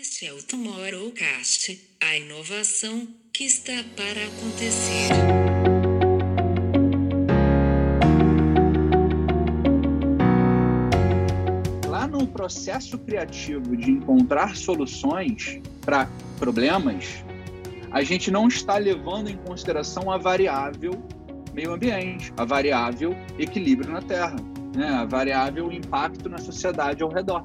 Este é o Tomorrowcast, a inovação que está para acontecer. Lá no processo criativo de encontrar soluções para problemas, a gente não está levando em consideração a variável meio ambiente, a variável equilíbrio na Terra, né? a variável impacto na sociedade ao redor.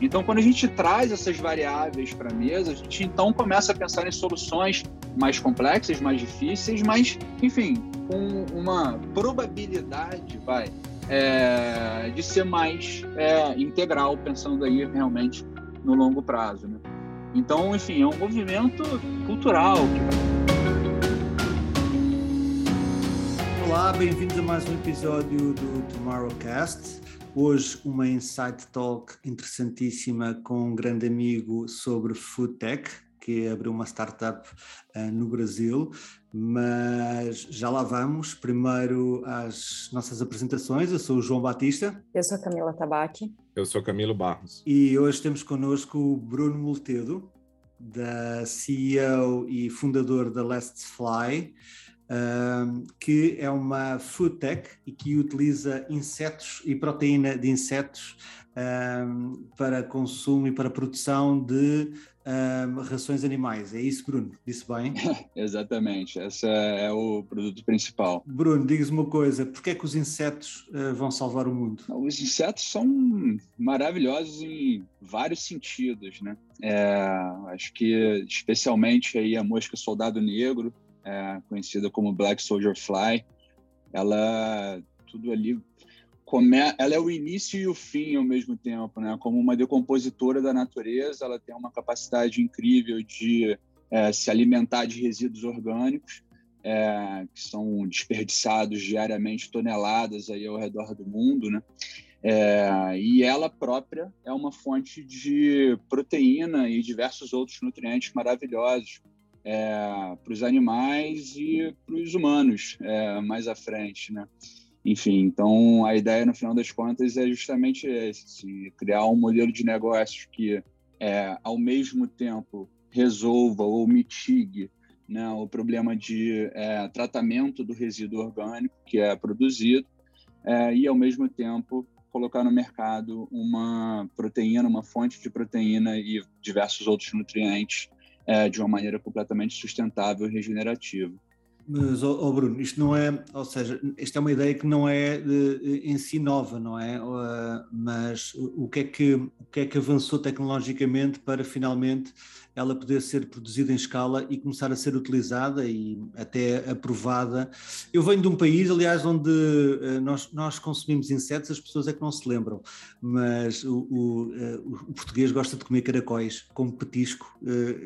Então, quando a gente traz essas variáveis para a mesa, a gente então começa a pensar em soluções mais complexas, mais difíceis, mas, enfim, com uma probabilidade, vai, é, de ser mais é, integral, pensando aí realmente no longo prazo. Né? Então, enfim, é um movimento cultural. Olá, bem-vindos a mais um episódio do Tomorrowcast. Hoje uma Insight Talk interessantíssima com um grande amigo sobre Food Tech, que abriu uma startup uh, no Brasil, mas já lá vamos. Primeiro às nossas apresentações. Eu sou o João Batista. Eu sou a Camila Tabaque. Eu sou Camilo Barros. E hoje temos connosco o Bruno Moltedo, da CEO e fundador da Let's Fly que é uma food tech e que utiliza insetos e proteína de insetos para consumo e para produção de rações animais. É isso, Bruno? Disse bem? Exatamente, esse é o produto principal. Bruno, diga-me uma coisa, porquê é que os insetos uh, vão salvar o mundo? Os insetos são maravilhosos em vários sentidos, né? É, acho que especialmente aí a mosca soldado negro, é, conhecida como Black Soldier Fly. Ela tudo ali come, ela é o início e o fim ao mesmo tempo, né? Como uma decompositora da natureza, ela tem uma capacidade incrível de é, se alimentar de resíduos orgânicos é, que são desperdiçados diariamente toneladas aí ao redor do mundo, né? É, e ela própria é uma fonte de proteína e diversos outros nutrientes maravilhosos, é, para os animais e para os humanos é, mais à frente, né? Enfim, então a ideia no final das contas é justamente esse, assim, criar um modelo de negócios que é, ao mesmo tempo resolva ou mitigue né, o problema de é, tratamento do resíduo orgânico que é produzido é, e ao mesmo tempo colocar no mercado uma proteína, uma fonte de proteína e diversos outros nutrientes é, de uma maneira completamente sustentável e regenerativa. Mas, oh, oh, Bruno, isto não é, ou seja, isto é uma ideia que não é de, em si nova, não é? Uh, mas o que é que, o que é que avançou tecnologicamente para finalmente ela poder ser produzida em escala e começar a ser utilizada e até aprovada? Eu venho de um país, aliás, onde uh, nós, nós consumimos insetos, as pessoas é que não se lembram, mas o, o, uh, o português gosta de comer caracóis como petisco,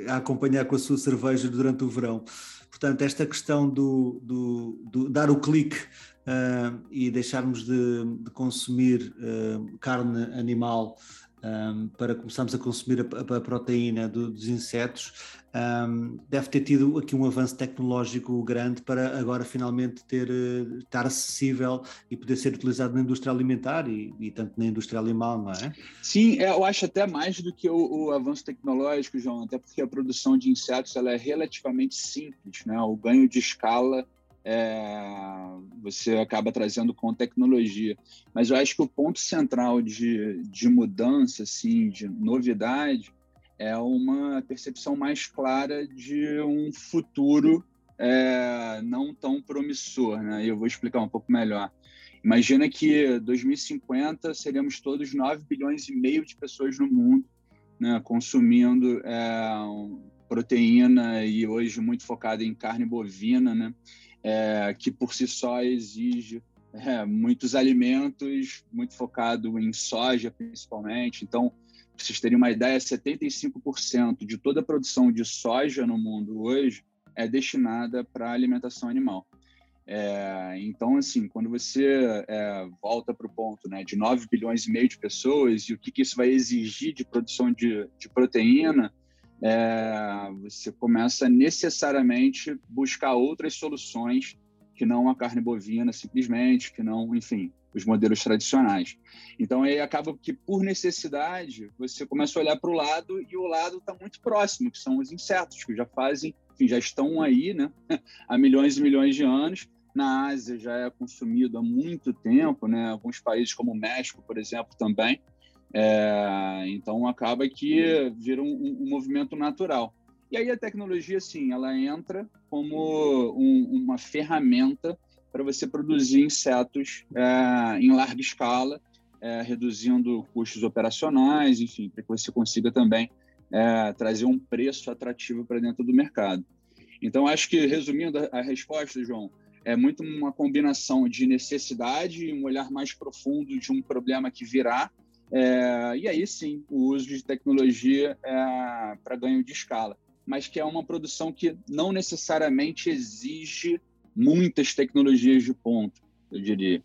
a acompanhar com a sua cerveja durante o verão. Portanto, esta questão do, do, do dar o clique uh, e deixarmos de, de consumir uh, carne animal um, para começarmos a consumir a, a proteína do, dos insetos, um, deve ter tido aqui um avanço tecnológico grande para agora finalmente ter, uh, estar acessível e poder ser utilizado na indústria alimentar e, e tanto na indústria animal, não é? Sim, é, eu acho até mais do que o, o, avanço tecnológico, João, até porque a produção de insetos ela é relativamente simples, né? O ganho de escala é, você acaba trazendo com tecnologia. Mas eu acho que o ponto central de, de mudança, assim, de novidade, é uma percepção mais clara de um futuro é, não tão promissor. Né? E eu vou explicar um pouco melhor. Imagina que 2050 seremos todos 9 bilhões e meio de pessoas no mundo né, consumindo é, proteína e hoje muito focado em carne bovina, né? é, que por si só exige é, muitos alimentos, muito focado em soja principalmente. Então, para vocês terem uma ideia, 75% de toda a produção de soja no mundo hoje é destinada para alimentação animal. É, então, assim, quando você é, volta para o ponto né, de 9 bilhões e meio de pessoas e o que, que isso vai exigir de produção de, de proteína, é, você começa necessariamente buscar outras soluções que não a carne bovina simplesmente, que não, enfim, os modelos tradicionais. Então, aí acaba que, por necessidade, você começa a olhar para o lado e o lado está muito próximo, que são os insetos, que já fazem, enfim, já estão aí né, há milhões e milhões de anos. Na Ásia já é consumido há muito tempo, né? alguns países como o México, por exemplo, também. É, então, acaba que vira um, um, movimento natural. E aí a tecnologia, sim, ela entra como um, uma ferramenta para você produzir insetos é, em larga escala, é, reduzindo custos operacionais, enfim, para que você consiga também é, trazer um preço atrativo para dentro do mercado. Então, acho que, resumindo a, resposta, João, é muito uma combinação de necessidade e um olhar mais profundo de um problema que virá, é, e aí sim, o uso de tecnologia é, para ganho de escala, mas que é uma produção que não necessariamente exige muitas tecnologias de ponto, eu diria.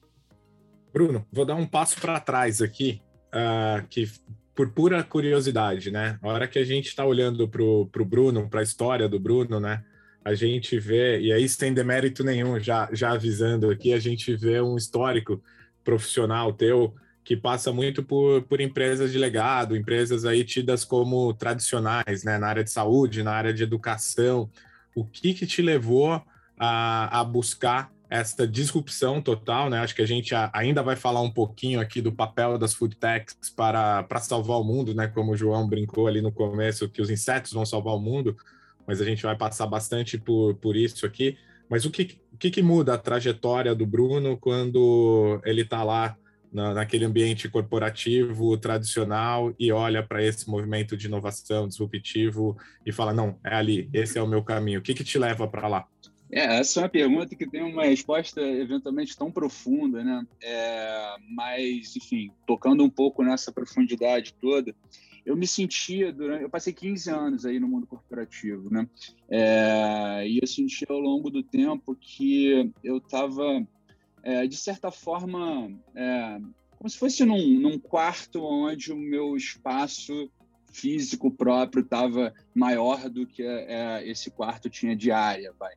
Bruno, vou dar um passo para trás aqui, uh, que por pura curiosidade, né? A hora que a gente está olhando para o Bruno, para a história do Bruno, né? A gente vê, e aí sem demérito nenhum, já, já avisando aqui, a gente vê um histórico profissional teu que passa muito por, por empresas de legado, empresas aí tidas como tradicionais, né? Na área de saúde, na área de educação. O que que te levou a, a buscar essa disrupção total, né? Acho que a gente ainda vai falar um pouquinho aqui do papel das food techs para, para salvar o mundo, né? Como o João brincou ali no começo, que os insetos vão salvar o mundo, mas a gente vai passar bastante por, por isso aqui. Mas o que, o que, que muda a trajetória do Bruno quando ele está lá na, naquele ambiente corporativo tradicional e olha para esse movimento de inovação disruptivo e fala: não, é ali, esse é o meu caminho. O que, que te leva para lá? É, essa é uma pergunta que tem uma resposta eventualmente tão profunda, né? É, mas, enfim, tocando um pouco nessa profundidade toda, eu me sentia durante, eu passei 15 anos aí no mundo corporativo, né? É, e eu senti ao longo do tempo que eu estava, é, de certa forma, é, como se fosse num, num quarto onde o meu espaço físico próprio estava maior do que é, esse quarto tinha de área, vai.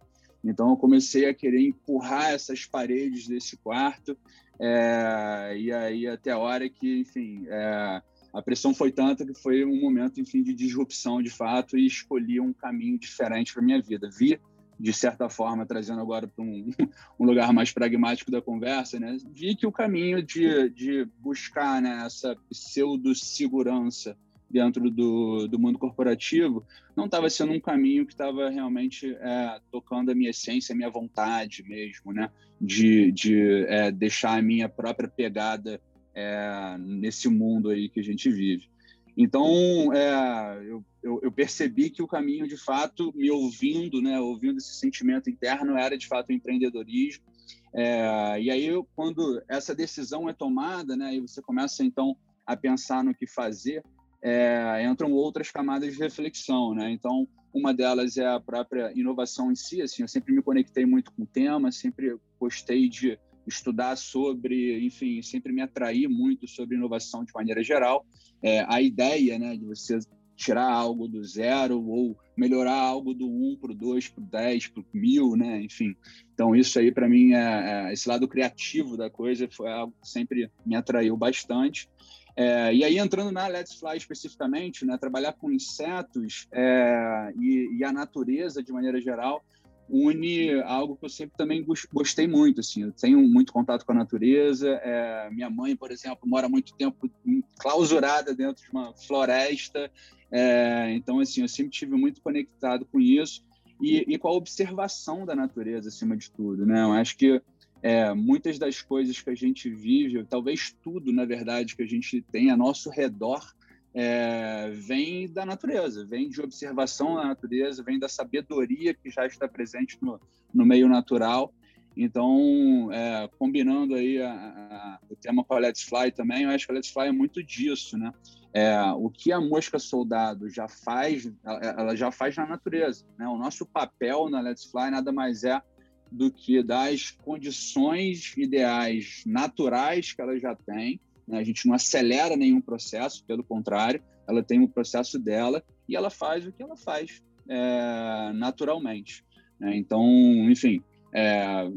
Então eu comecei a querer empurrar essas paredes desse quarto é, e aí até a hora que, enfim, é, a pressão foi tanta que foi um momento, enfim, de disrupção de fato e escolhi um caminho diferente para minha vida. Vi, de certa forma, trazendo agora para um, um, lugar mais pragmático da conversa, né? Vi que o caminho de, de buscar né, essa pseudo-segurança dentro do, do mundo corporativo, não estava sendo um caminho que estava realmente é, tocando a minha essência, a minha vontade mesmo, né? De, de é, deixar a minha própria pegada é, nesse mundo aí que a gente vive. Então, é, eu, eu, eu, percebi que o caminho, de fato, me ouvindo, né, ouvindo esse sentimento interno, era de fato o empreendedorismo. É, e aí, eu, quando essa decisão é tomada, né, e você começa então a pensar no que fazer, é, entram outras camadas de reflexão, né? Então, uma delas é a própria inovação em si. Assim, eu sempre me conectei muito com o tema, sempre gostei de estudar sobre, enfim, sempre me atraí muito sobre inovação de maneira geral. É, a ideia, né, de você tirar algo do zero ou melhorar algo do um para o dois, para o dez, para o mil, né? Enfim, então isso aí para mim é, é, esse lado criativo da coisa foi algo que sempre me atraiu bastante. É, e aí, entrando na Let's Fly especificamente, né, trabalhar com insetos é, e, e, a natureza de maneira geral une algo que eu sempre também gostei muito. Assim, eu tenho muito contato com a natureza. É, minha mãe, por exemplo, mora muito tempo clausurada dentro de uma floresta. É, então, assim, eu sempre tive muito conectado com isso e, e com a observação da natureza, acima de tudo. Né? Eu acho que é, muitas das coisas que a gente vive, talvez tudo, na verdade, que a gente tem a nosso redor, é, vem da natureza, vem de observação da natureza, vem da sabedoria que já está presente no, no meio natural. Então, é, combinando aí a, a, o tema com a Let's Fly também, eu acho que a Let's Fly é muito disso, né? É, o que a mosca soldado já faz, ela, já faz na natureza, né? O nosso papel na Let's Fly nada mais é do que das condições ideais naturais que ela já tem. Né? A gente não acelera nenhum processo, pelo contrário, ela tem o processo dela e ela faz o que ela faz é, naturalmente. Né? Então, enfim, é,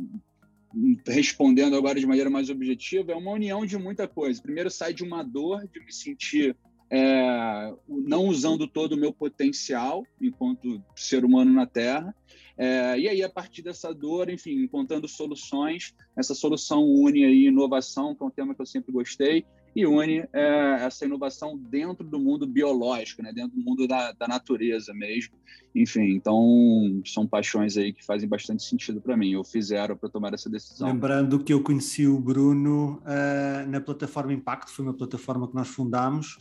respondendo agora de maneira mais objetiva, é uma união de muita coisa. Primeiro, sai de uma dor de me sentir é, não usando todo o meu potencial enquanto ser humano na Terra. É, e aí, a partir dessa dor, enfim, encontrando soluções, essa solução une aí inovação, que é um tema que eu sempre gostei, e une é, essa inovação dentro do mundo biológico, né? dentro do mundo da, da natureza mesmo. Enfim, então são paixões aí que fazem bastante sentido para mim. Eu fizeram para tomar essa decisão. Lembrando que eu conheci o Bruno uh, na plataforma Impacto, foi uma plataforma que nós fundámos.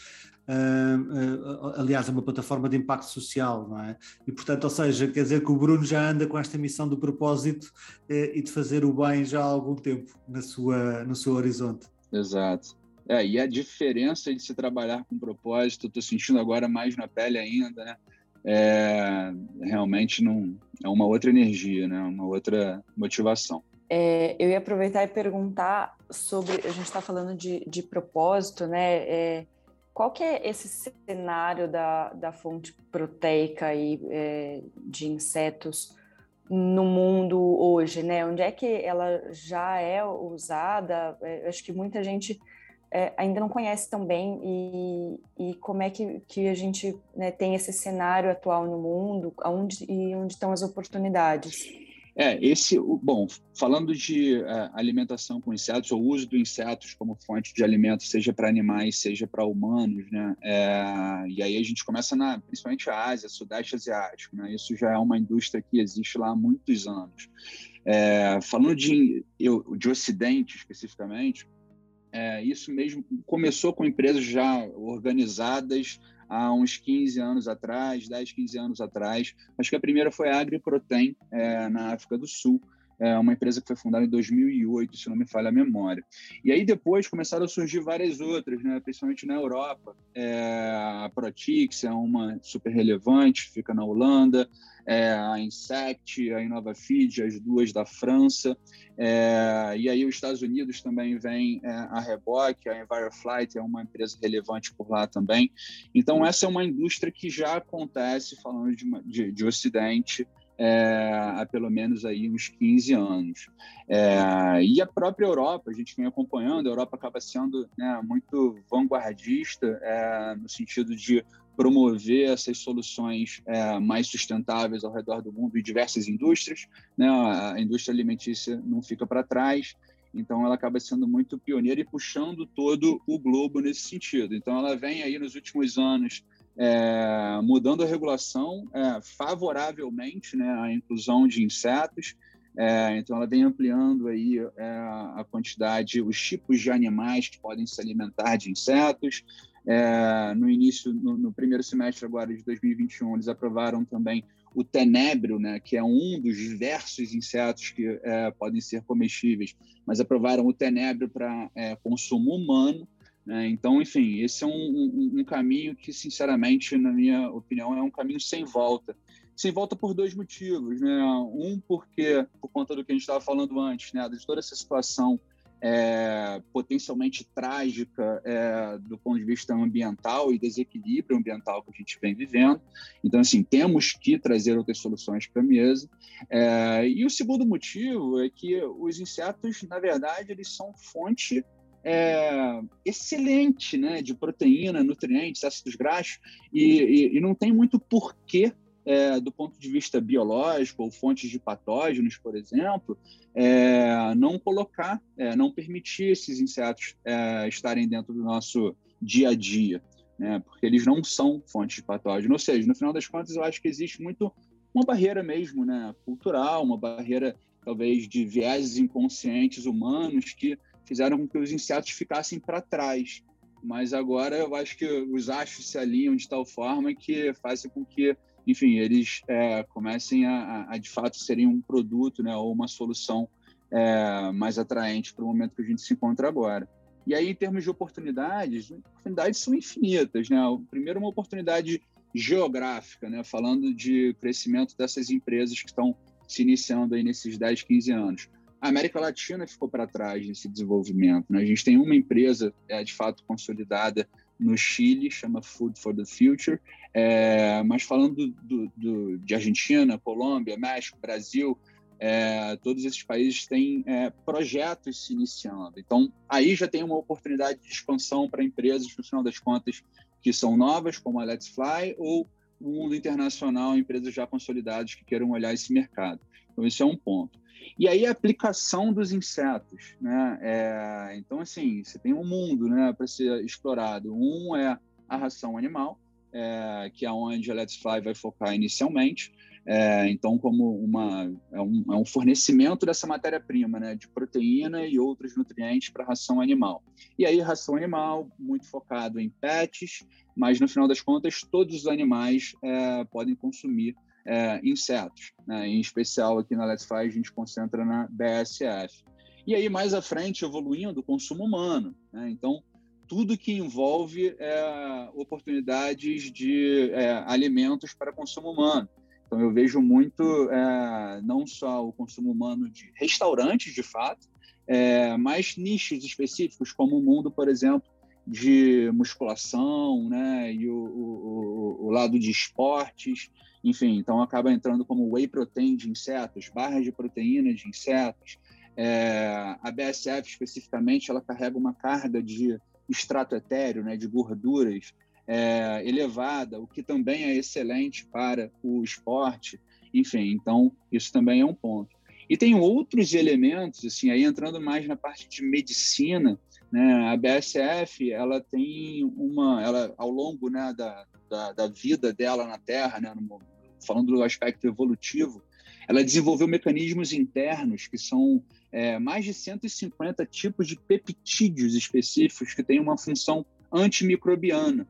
Uh, uh, aliás, é uma plataforma de impacto social, não é? E portanto, ou seja, quer dizer que o Bruno já anda com esta missão do propósito e de fazer o bem já há algum tempo na sua, no seu horizonte. Exato. É, e a diferença de se trabalhar com propósito, estou sentindo agora mais na pele ainda, né? É, realmente não é uma outra energia, né? Uma outra motivação. É, eu ia aproveitar e perguntar sobre a gente está falando de, de propósito, né? É, qual que é esse cenário da, da fonte proteica e é, de insetos no mundo hoje, né? Onde é que ela já é usada? É, acho que muita gente é, ainda não conhece tão bem e, e como é que, que a gente né, tem esse cenário atual no mundo e onde estão as oportunidades. É, esse, bom, falando de uh, alimentação com insetos, ou uso dos insetos como fonte de alimento, seja para animais, seja para humanos, né? É, e aí a gente começa na, principalmente a Ásia, Sudeste Asiático, né? Isso já é uma indústria que existe lá há muitos anos. É, falando de, eu, de Ocidente especificamente, é, isso mesmo começou com empresas já organizadas há uns 15 anos atrás, 10, 15 anos atrás. Acho que a primeira foi a AgriProtein, é, na África do Sul, é uma empresa que foi fundada em 2008, se não me falha a memória. E aí depois começaram a surgir várias outras, né? principalmente na Europa. É, a Protix é uma super relevante, fica na Holanda. É, a Insect, a InnovaFeed, as duas da França. É, e aí os Estados Unidos também vem é, a reboque, a Enviroflight é uma empresa relevante por lá também. Então essa é uma indústria que já acontece, falando de, de, de Ocidente, é, há pelo menos aí uns 15 anos. É, e a própria Europa, a gente vem acompanhando, a Europa acaba sendo né, muito vanguardista é, no sentido de promover essas soluções é, mais sustentáveis ao redor do mundo em diversas indústrias. Né? A indústria alimentícia não fica para trás, então ela acaba sendo muito pioneira e puxando todo o globo nesse sentido. Então ela vem aí nos últimos anos é, mudando a regulação é, favoravelmente né, à inclusão de insetos. É, então, ela vem ampliando aí é, a quantidade, os tipos de animais que podem se alimentar de insetos. É, no início, no, no, primeiro semestre agora de 2021, eles aprovaram também o tenebro, né, que é um dos diversos insetos que é, podem ser comestíveis, mas aprovaram o tenebro para consumo humano. Né? Então, enfim, esse é um, um, um, caminho que, sinceramente, na minha opinião, é um caminho sem volta. Sem volta por dois motivos. Né? Um, porque, por conta do que a gente estava falando antes, né? de toda essa situação é, potencialmente trágica é, do ponto de vista ambiental e desequilíbrio ambiental que a gente vem vivendo. Então, assim, temos que trazer outras soluções para a mesa. É, e o segundo motivo é que os insetos, na verdade, eles são fonte é, excelente né, de proteína, nutrientes, ácidos graxos, e, e, e não tem muito porquê, é, do ponto de vista biológico ou fontes de patógenos, por exemplo, é, não colocar, é, não permitir esses insetos é, estarem dentro do nosso dia a dia, né, porque eles não são fontes de patógeno. Ou seja, no final das contas, eu acho que existe muito uma barreira mesmo, né, cultural, uma barreira talvez de vieses inconscientes humanos que fizeram com que os insetos ficassem para trás. Mas agora eu acho que os astros se alinham de tal forma que fazem com que, enfim, eles é, comecem a, a, de fato, serem um produto né, ou uma solução é, mais atraente para o momento que a gente se encontra agora. E aí, em termos de oportunidades, oportunidades são infinitas. Né? Primeiro, uma oportunidade geográfica, né? falando de crescimento dessas empresas que estão se iniciando aí nesses 10, 15 anos a América Latina ficou para trás nesse desenvolvimento. Né? A gente tem uma empresa, é, de fato, consolidada no Chile, chama Food for the Future, é, mas falando do, do, de Argentina, Colômbia, México, Brasil, é, todos esses países têm é, projetos se iniciando. Então, aí já tem uma oportunidade de expansão para empresas, no final das contas, que são novas, como a Let's Fly, ou no mundo internacional, empresas já consolidadas que queiram olhar esse mercado. Então, esse é um ponto. E aí, a aplicação dos insetos. Né? É, então, assim, você tem um mundo né, para ser explorado. Um é a ração animal, é, que é onde a Let's Fly vai focar inicialmente. É, então, como uma, é, um, é um fornecimento dessa matéria-prima, né, de proteína e outros nutrientes para ração animal. E aí, ração animal, muito focado em pets, mas no final das contas, todos os animais é, podem consumir é, insetos. Né? Em especial, aqui na Let's Fly, a gente concentra na BSF. E aí, mais à frente, evoluindo, o consumo humano. Né? Então, tudo que envolve é, oportunidades de é, alimentos para consumo humano. Então, eu vejo muito é, não só o consumo humano de restaurantes, de fato, é, mas nichos específicos, como o mundo, por exemplo, de musculação, né, e o, o, o, lado de esportes, enfim, então acaba entrando como whey protein de insetos, barras de proteína de insetos. É, a BSF especificamente, ela carrega uma carga de extrato etéreo, né, de gorduras, é, elevada, o que também é excelente para o esporte. Enfim, então isso também é um ponto. E tem outros elementos, assim, aí entrando mais na parte de medicina, né? A BSF, ela tem uma, ela ao longo, né, da, da, da vida dela na Terra, né, no, falando do aspecto evolutivo, ela desenvolveu mecanismos internos que são é, mais de 150 tipos de peptídeos específicos que têm uma função antimicrobiana.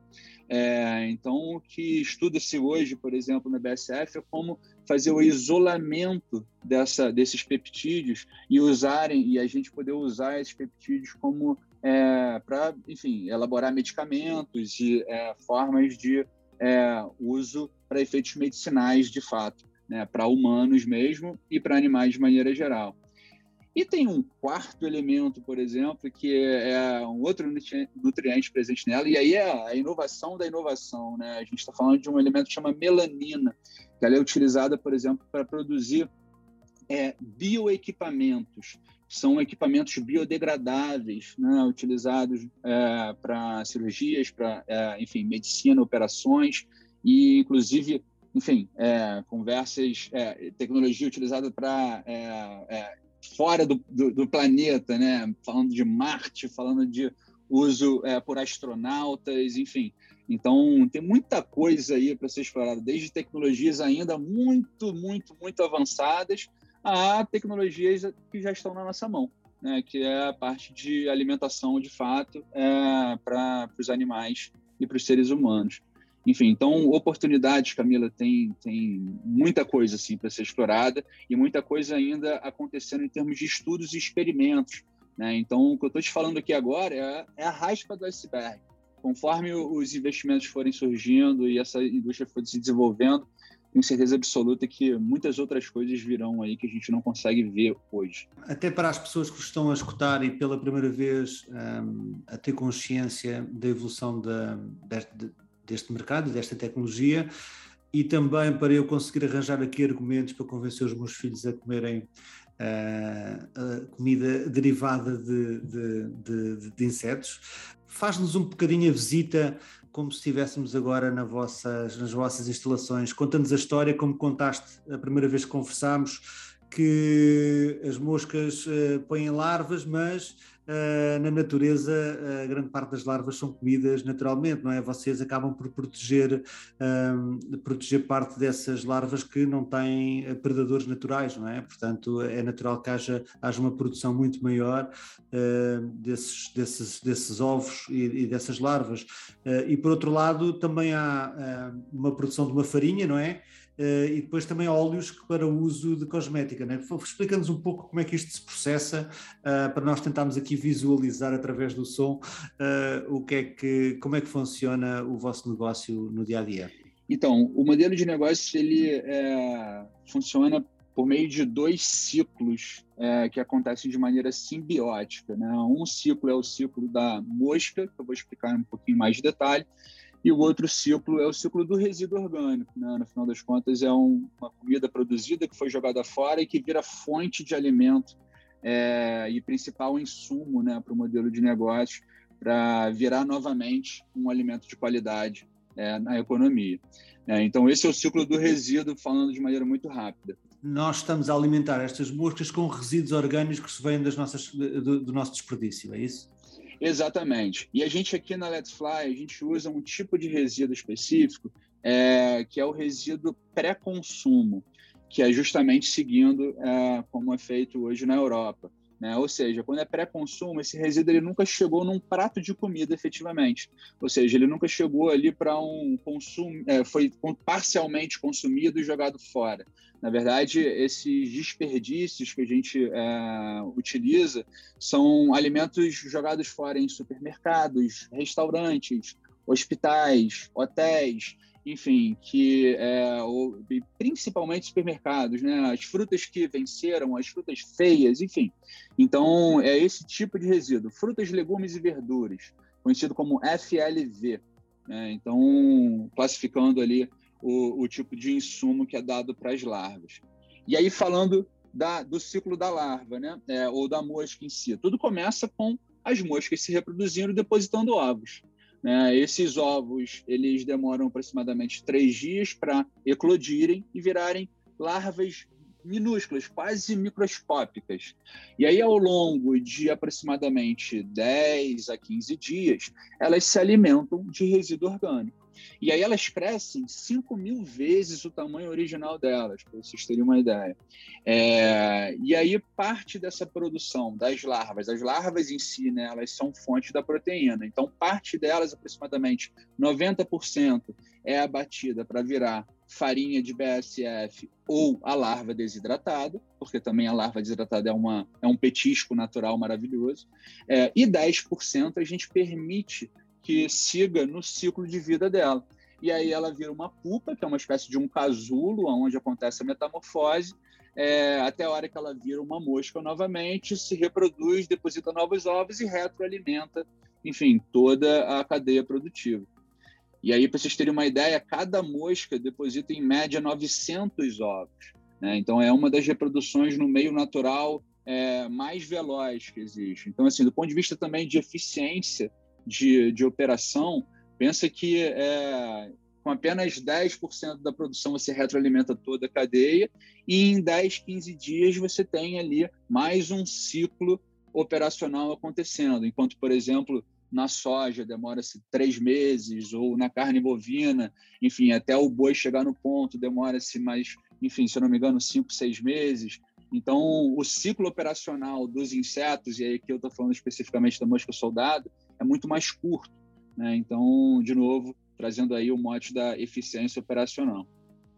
É, então, o que estuda-se hoje, por exemplo, na BSF, é como fazer o isolamento dessa, desses peptídeos e usarem e a gente poder usar esses peptídeos como é, para, enfim, elaborar medicamentos e é, formas de é, uso para efeitos medicinais, de fato, né, para humanos mesmo e para animais de maneira geral. E tem um quarto elemento, por exemplo, que é um outro nutriente presente nela, e aí é a inovação da inovação. Né? A gente está falando de um elemento que chama melanina, que ela é utilizada, por exemplo, para produzir é, bioequipamentos. São equipamentos biodegradáveis, né? utilizados é, para cirurgias, para, é, enfim, medicina, operações, e inclusive enfim, é, conversas, é, tecnologia utilizada para é, é fora do, do, do, planeta, né? Falando de Marte, falando de uso é, por astronautas, enfim. Então, tem muita coisa aí para ser explorada, desde tecnologias ainda muito, muito, muito avançadas a tecnologias que já estão na nossa mão, né? que é a parte de alimentação, de fato, é, para os animais e para os seres humanos. Enfim, então, oportunidades, Camila, tem, tem muita coisa assim para ser explorada e muita coisa ainda acontecendo em termos de estudos e experimentos. Né? Então, o que eu estou te falando aqui agora é, é a raspa do iceberg. Conforme os investimentos forem surgindo e essa indústria for se desenvolvendo, tenho certeza absoluta que muitas outras coisas virão aí que a gente não consegue ver hoje. Até para as pessoas que estão a escutar e pela primeira vez um, a ter consciência da evolução da, deste mercado, desta tecnologia, e também para eu conseguir arranjar aqui argumentos para convencer os meus filhos a comerem uh, comida derivada de, de, de, de insetos. Faz-nos um bocadinho a visita como se estivéssemos agora na vossas, nas vossas instalações. Conta-nos a história como contaste a primeira vez que conversámos, que as moscas uh, põem larvas, mas uh, na natureza a grande parte das larvas são comidas naturalmente, não é? Vocês acabam por proteger, uh, proteger parte dessas larvas que não têm predadores naturais, não é? Portanto, é natural que haja, haja uma produção muito maior desses, desses, desses ovos e, e dessas larvas. e por outro lado, também há uma produção de uma farinha, não é? Uh, e depois também óleos para uso de cosmética. Né? Explica-nos um pouco como é que isto se processa, uh, para nós tentarmos aqui visualizar através do som uh, o que é que, como é que funciona o vosso negócio no dia a dia. Então, o modelo de negócio ele é, funciona por meio de dois ciclos é, que acontecem de maneira simbiótica. Né? Um ciclo é o ciclo da mosca, que eu vou explicar um pouquinho mais de detalhe, e o outro ciclo é o ciclo do resíduo orgânico. Né? No final das contas, é um, uma comida produzida que foi jogada fora e que vira fonte de alimento é, e principal insumo né, para o modelo de negócio para virar novamente um alimento de qualidade é, na economia. É, então, esse é o ciclo do resíduo, falando de maneira muito rápida. Nós estamos a alimentar estas moscas com resíduos orgânicos que vêm das nossas, do, do nosso desperdício, é isso? Exatamente. E a gente aqui na Let's Fly, a gente usa um tipo de resíduo específico, é, que é o resíduo pré-consumo, que é justamente seguindo é, como é feito hoje na Europa. Né? Ou seja, quando é pré-consumo, esse resíduo ele nunca chegou num prato de comida efetivamente. Ou seja, ele nunca chegou ali para um consumo, é, foi parcialmente consumido e jogado fora. Na verdade, esses desperdícios que a gente é, utiliza são alimentos jogados fora em supermercados, restaurantes, hospitais, hotéis, enfim, que é, principalmente supermercados, né? As frutas que venceram, as frutas feias, enfim. Então, é esse tipo de resíduo. Frutas, legumes e verduras, conhecido como FLV. Né? Então, classificando ali o, o, tipo de insumo que é dado para as larvas. E aí, falando da, do ciclo da larva, né? É, ou da mosca em si. Tudo começa com as moscas se reproduzindo depositando ovos. Né? Esses ovos eles demoram aproximadamente três dias para eclodirem e virarem larvas minúsculas, quase microscópicas. E aí, ao longo de aproximadamente 10 a 15 dias, elas se alimentam de resíduo orgânico. E aí elas crescem 5 mil vezes o tamanho original delas, para vocês terem uma ideia. É, e aí parte dessa produção das larvas, as larvas em si, né, elas são fonte da proteína. Então parte delas, aproximadamente 90%, é abatida para virar farinha de BSF ou a larva desidratada, porque também a larva desidratada é, uma, é um petisco natural maravilhoso, é, e 10% a gente permite que siga no ciclo de vida dela. E aí ela vira uma pupa, que é uma espécie de um casulo, onde acontece a metamorfose, é, até a hora que ela vira uma mosca novamente, se reproduz, deposita novos ovos e retroalimenta, enfim, toda a cadeia produtiva. E aí, para vocês terem uma ideia, cada mosca deposita em média 900 ovos. Né? Então, é uma das reproduções no meio natural é, mais veloz que existe. Então, assim, do ponto de vista também de eficiência, de, de operação, pensa que é, com apenas 10% da produção você retroalimenta toda a cadeia e em 10, 15 dias você tem ali mais um ciclo operacional acontecendo. Enquanto, por exemplo, na soja demora-se três meses, ou na carne bovina, enfim, até o boi chegar no ponto demora-se mais, enfim, se eu não me engano, cinco, seis meses. Então, o ciclo operacional dos insetos, e aí aqui eu estou falando especificamente da mosca soldado, é muito mais curto. Né? Então, de novo, trazendo aí o mote da eficiência operacional.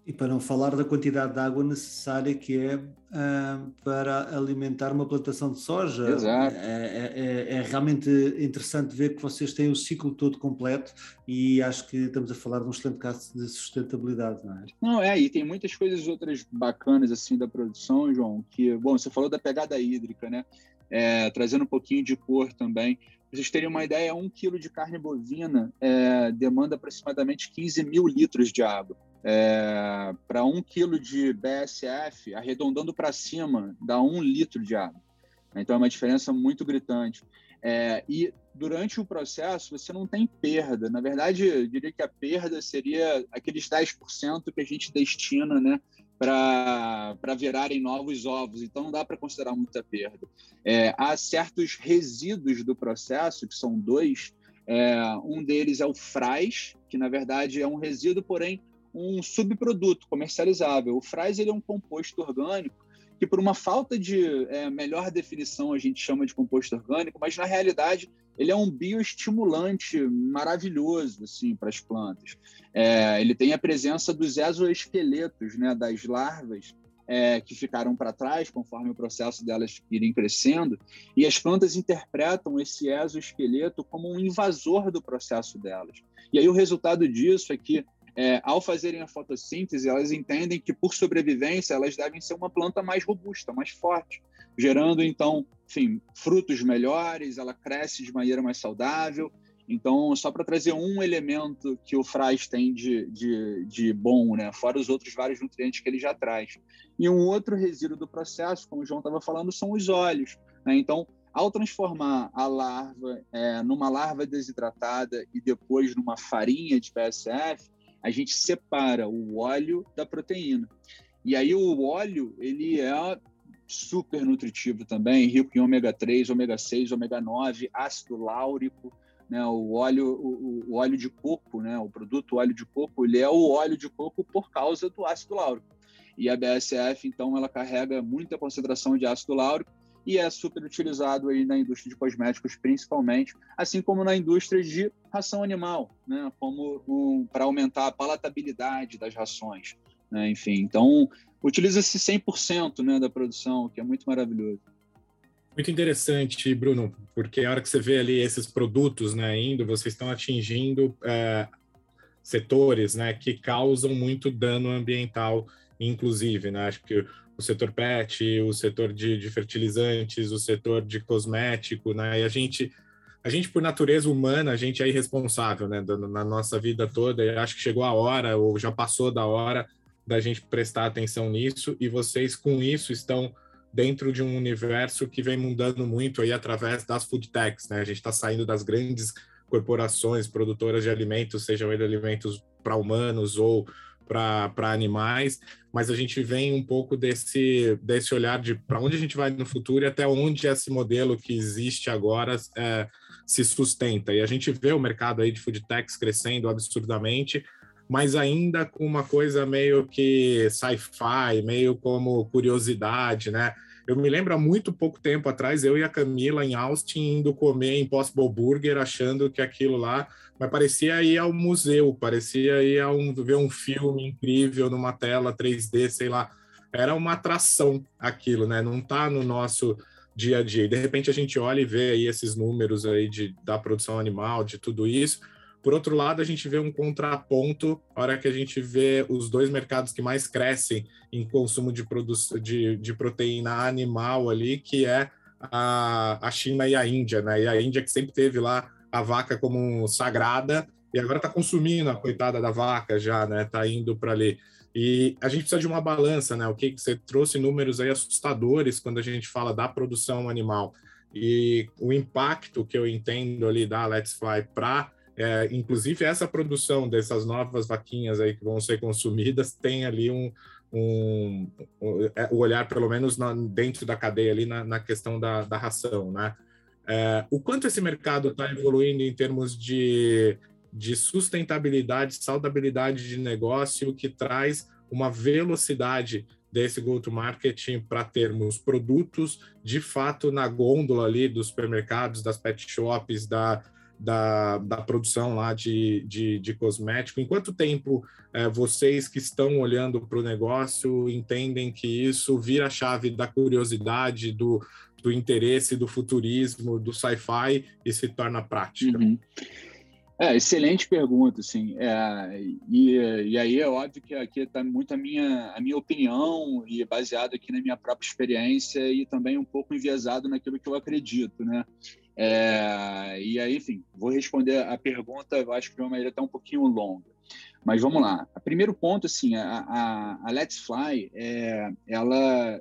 E para não falar da quantidade de água necessária que é uh, para alimentar uma plantação de soja. Exato. É, é, é, realmente interessante ver que vocês têm o ciclo todo completo e acho que estamos a falar de um excelente caso de sustentabilidade, não é? Não, é, e tem muitas coisas outras bacanas assim da produção, João, que, bom, você falou da pegada hídrica, né? É, trazendo um pouquinho de cor também. Para vocês terem uma ideia, um quilo de carne bovina é, demanda aproximadamente 15 mil litros de água é, para um quilo de BSF, arredondando para cima, dá um litro de água. Então é uma diferença muito gritante. É, e durante o processo você não tem perda. Na verdade, eu diria que a perda seria aqueles 10% que a gente destina né, para virarem novos ovos. Então não dá para considerar muita perda. É, há certos resíduos do processo, que são dois. É, um deles é o fraz, que na verdade é um resíduo, porém um subproduto comercializável. O fraz ele é um composto orgânico que, por uma falta de é, melhor definição, a gente chama de composto orgânico, mas na realidade ele é um bioestimulante maravilhoso assim para as plantas. É, ele tem a presença dos exoesqueletos, né, das larvas é, que ficaram para trás conforme o processo delas irem crescendo, e as plantas interpretam esse exoesqueleto como um invasor do processo delas. E aí o resultado disso é que é, ao fazerem a fotossíntese, elas entendem que, por sobrevivência, elas devem ser uma planta mais robusta, mais forte, gerando, então, enfim, frutos melhores, ela cresce de maneira mais saudável Então, só para trazer um elemento que o Fraz tem de, de, de bom, né? fora os outros vários nutrientes que ele já traz. E um outro resíduo do processo, como o João estava falando, são os óleos. Né? Então, ao transformar a larva é, numa larva desidratada e depois numa farinha de BSF, a gente separa o óleo da proteína. E aí o óleo, ele é super nutritivo também, rico em ômega 3, ômega 6, ômega 9, ácido láurico, né? O óleo, o, o, óleo de coco, né? O produto óleo de coco, ele é o óleo de coco por causa do ácido láurico. E a BSF, então, ela carrega muita concentração de ácido láurico e é super utilizado aí na indústria de cosméticos, principalmente, assim como na indústria de ração animal, né? Como um, para aumentar a palatabilidade das rações, né? Enfim, então utiliza-se 100% né, da produção, que é muito maravilhoso. Muito interessante, Bruno, porque a hora que você vê ali esses produtos né, indo, vocês estão atingindo é, setores né, que causam muito dano ambiental, inclusive. Né? Acho que o setor PET, o setor de, de fertilizantes, o setor de cosmético, né? e a gente, a gente, por natureza humana, a gente é irresponsável né, na nossa vida toda. E acho que chegou a hora, ou já passou da hora, da gente prestar atenção nisso, e vocês, com isso, estão dentro de um universo que vem mudando muito aí através das food techs, né? A gente está saindo das grandes corporações produtoras de alimentos, sejam eles alimentos para humanos ou para animais, mas a gente vem um pouco desse, desse olhar de para onde a gente vai no futuro e até onde esse modelo que existe agora é, se sustenta. E a gente vê o mercado aí de food techs crescendo absurdamente, mas ainda com uma coisa meio que sci-fi, meio como curiosidade, né? Eu me lembro há muito pouco tempo atrás, eu e a Camila em Austin indo comer Impossible Burger, achando que aquilo lá, mas parecia ir ao museu, parecia ir a um, ver um filme incrível numa tela 3D, sei lá. Era uma atração aquilo, né? Não tá no nosso dia a dia. E de repente a gente olha e vê aí esses números aí de, da produção animal, de tudo isso por outro lado, a gente vê um contraponto, a hora que a gente vê os dois mercados que mais crescem em consumo de, de, de proteína animal ali, que é a, a China e a Índia, né? E a Índia que sempre teve lá a vaca como sagrada e agora está consumindo a coitada da vaca já, né? Está indo para ali. E a gente precisa de uma balança, né? O que você trouxe números aí assustadores quando a gente fala da produção animal e o impacto que eu entendo ali da Let's Fly para é, inclusive, essa produção dessas novas vaquinhas aí que vão ser consumidas tem ali um, um, um é, olhar, pelo menos na, dentro da cadeia ali na, na questão da, da ração, né? É, o quanto esse mercado está evoluindo em termos de, de sustentabilidade, saudabilidade de negócio, que traz uma velocidade desse go-to-marketing para termos produtos de fato na gôndola ali dos supermercados, das pet shops, da, da, da produção lá de, de, de cosmético. Em quanto tempo é, vocês que estão olhando para o negócio entendem que isso vira a chave da curiosidade, do, do interesse, do futurismo, do sci-fi e se torna prática? Uhum. É, excelente pergunta, assim. É, e, e aí é óbvio que aqui está muito a minha, a minha opinião e baseado aqui na minha própria experiência e também um pouco enviesado naquilo que eu acredito, né? É, e aí, enfim, vou responder a pergunta, eu acho que de uma maneira até um pouquinho longa. Mas vamos lá. O primeiro ponto, assim, a, a, a Let's Fly, é, ela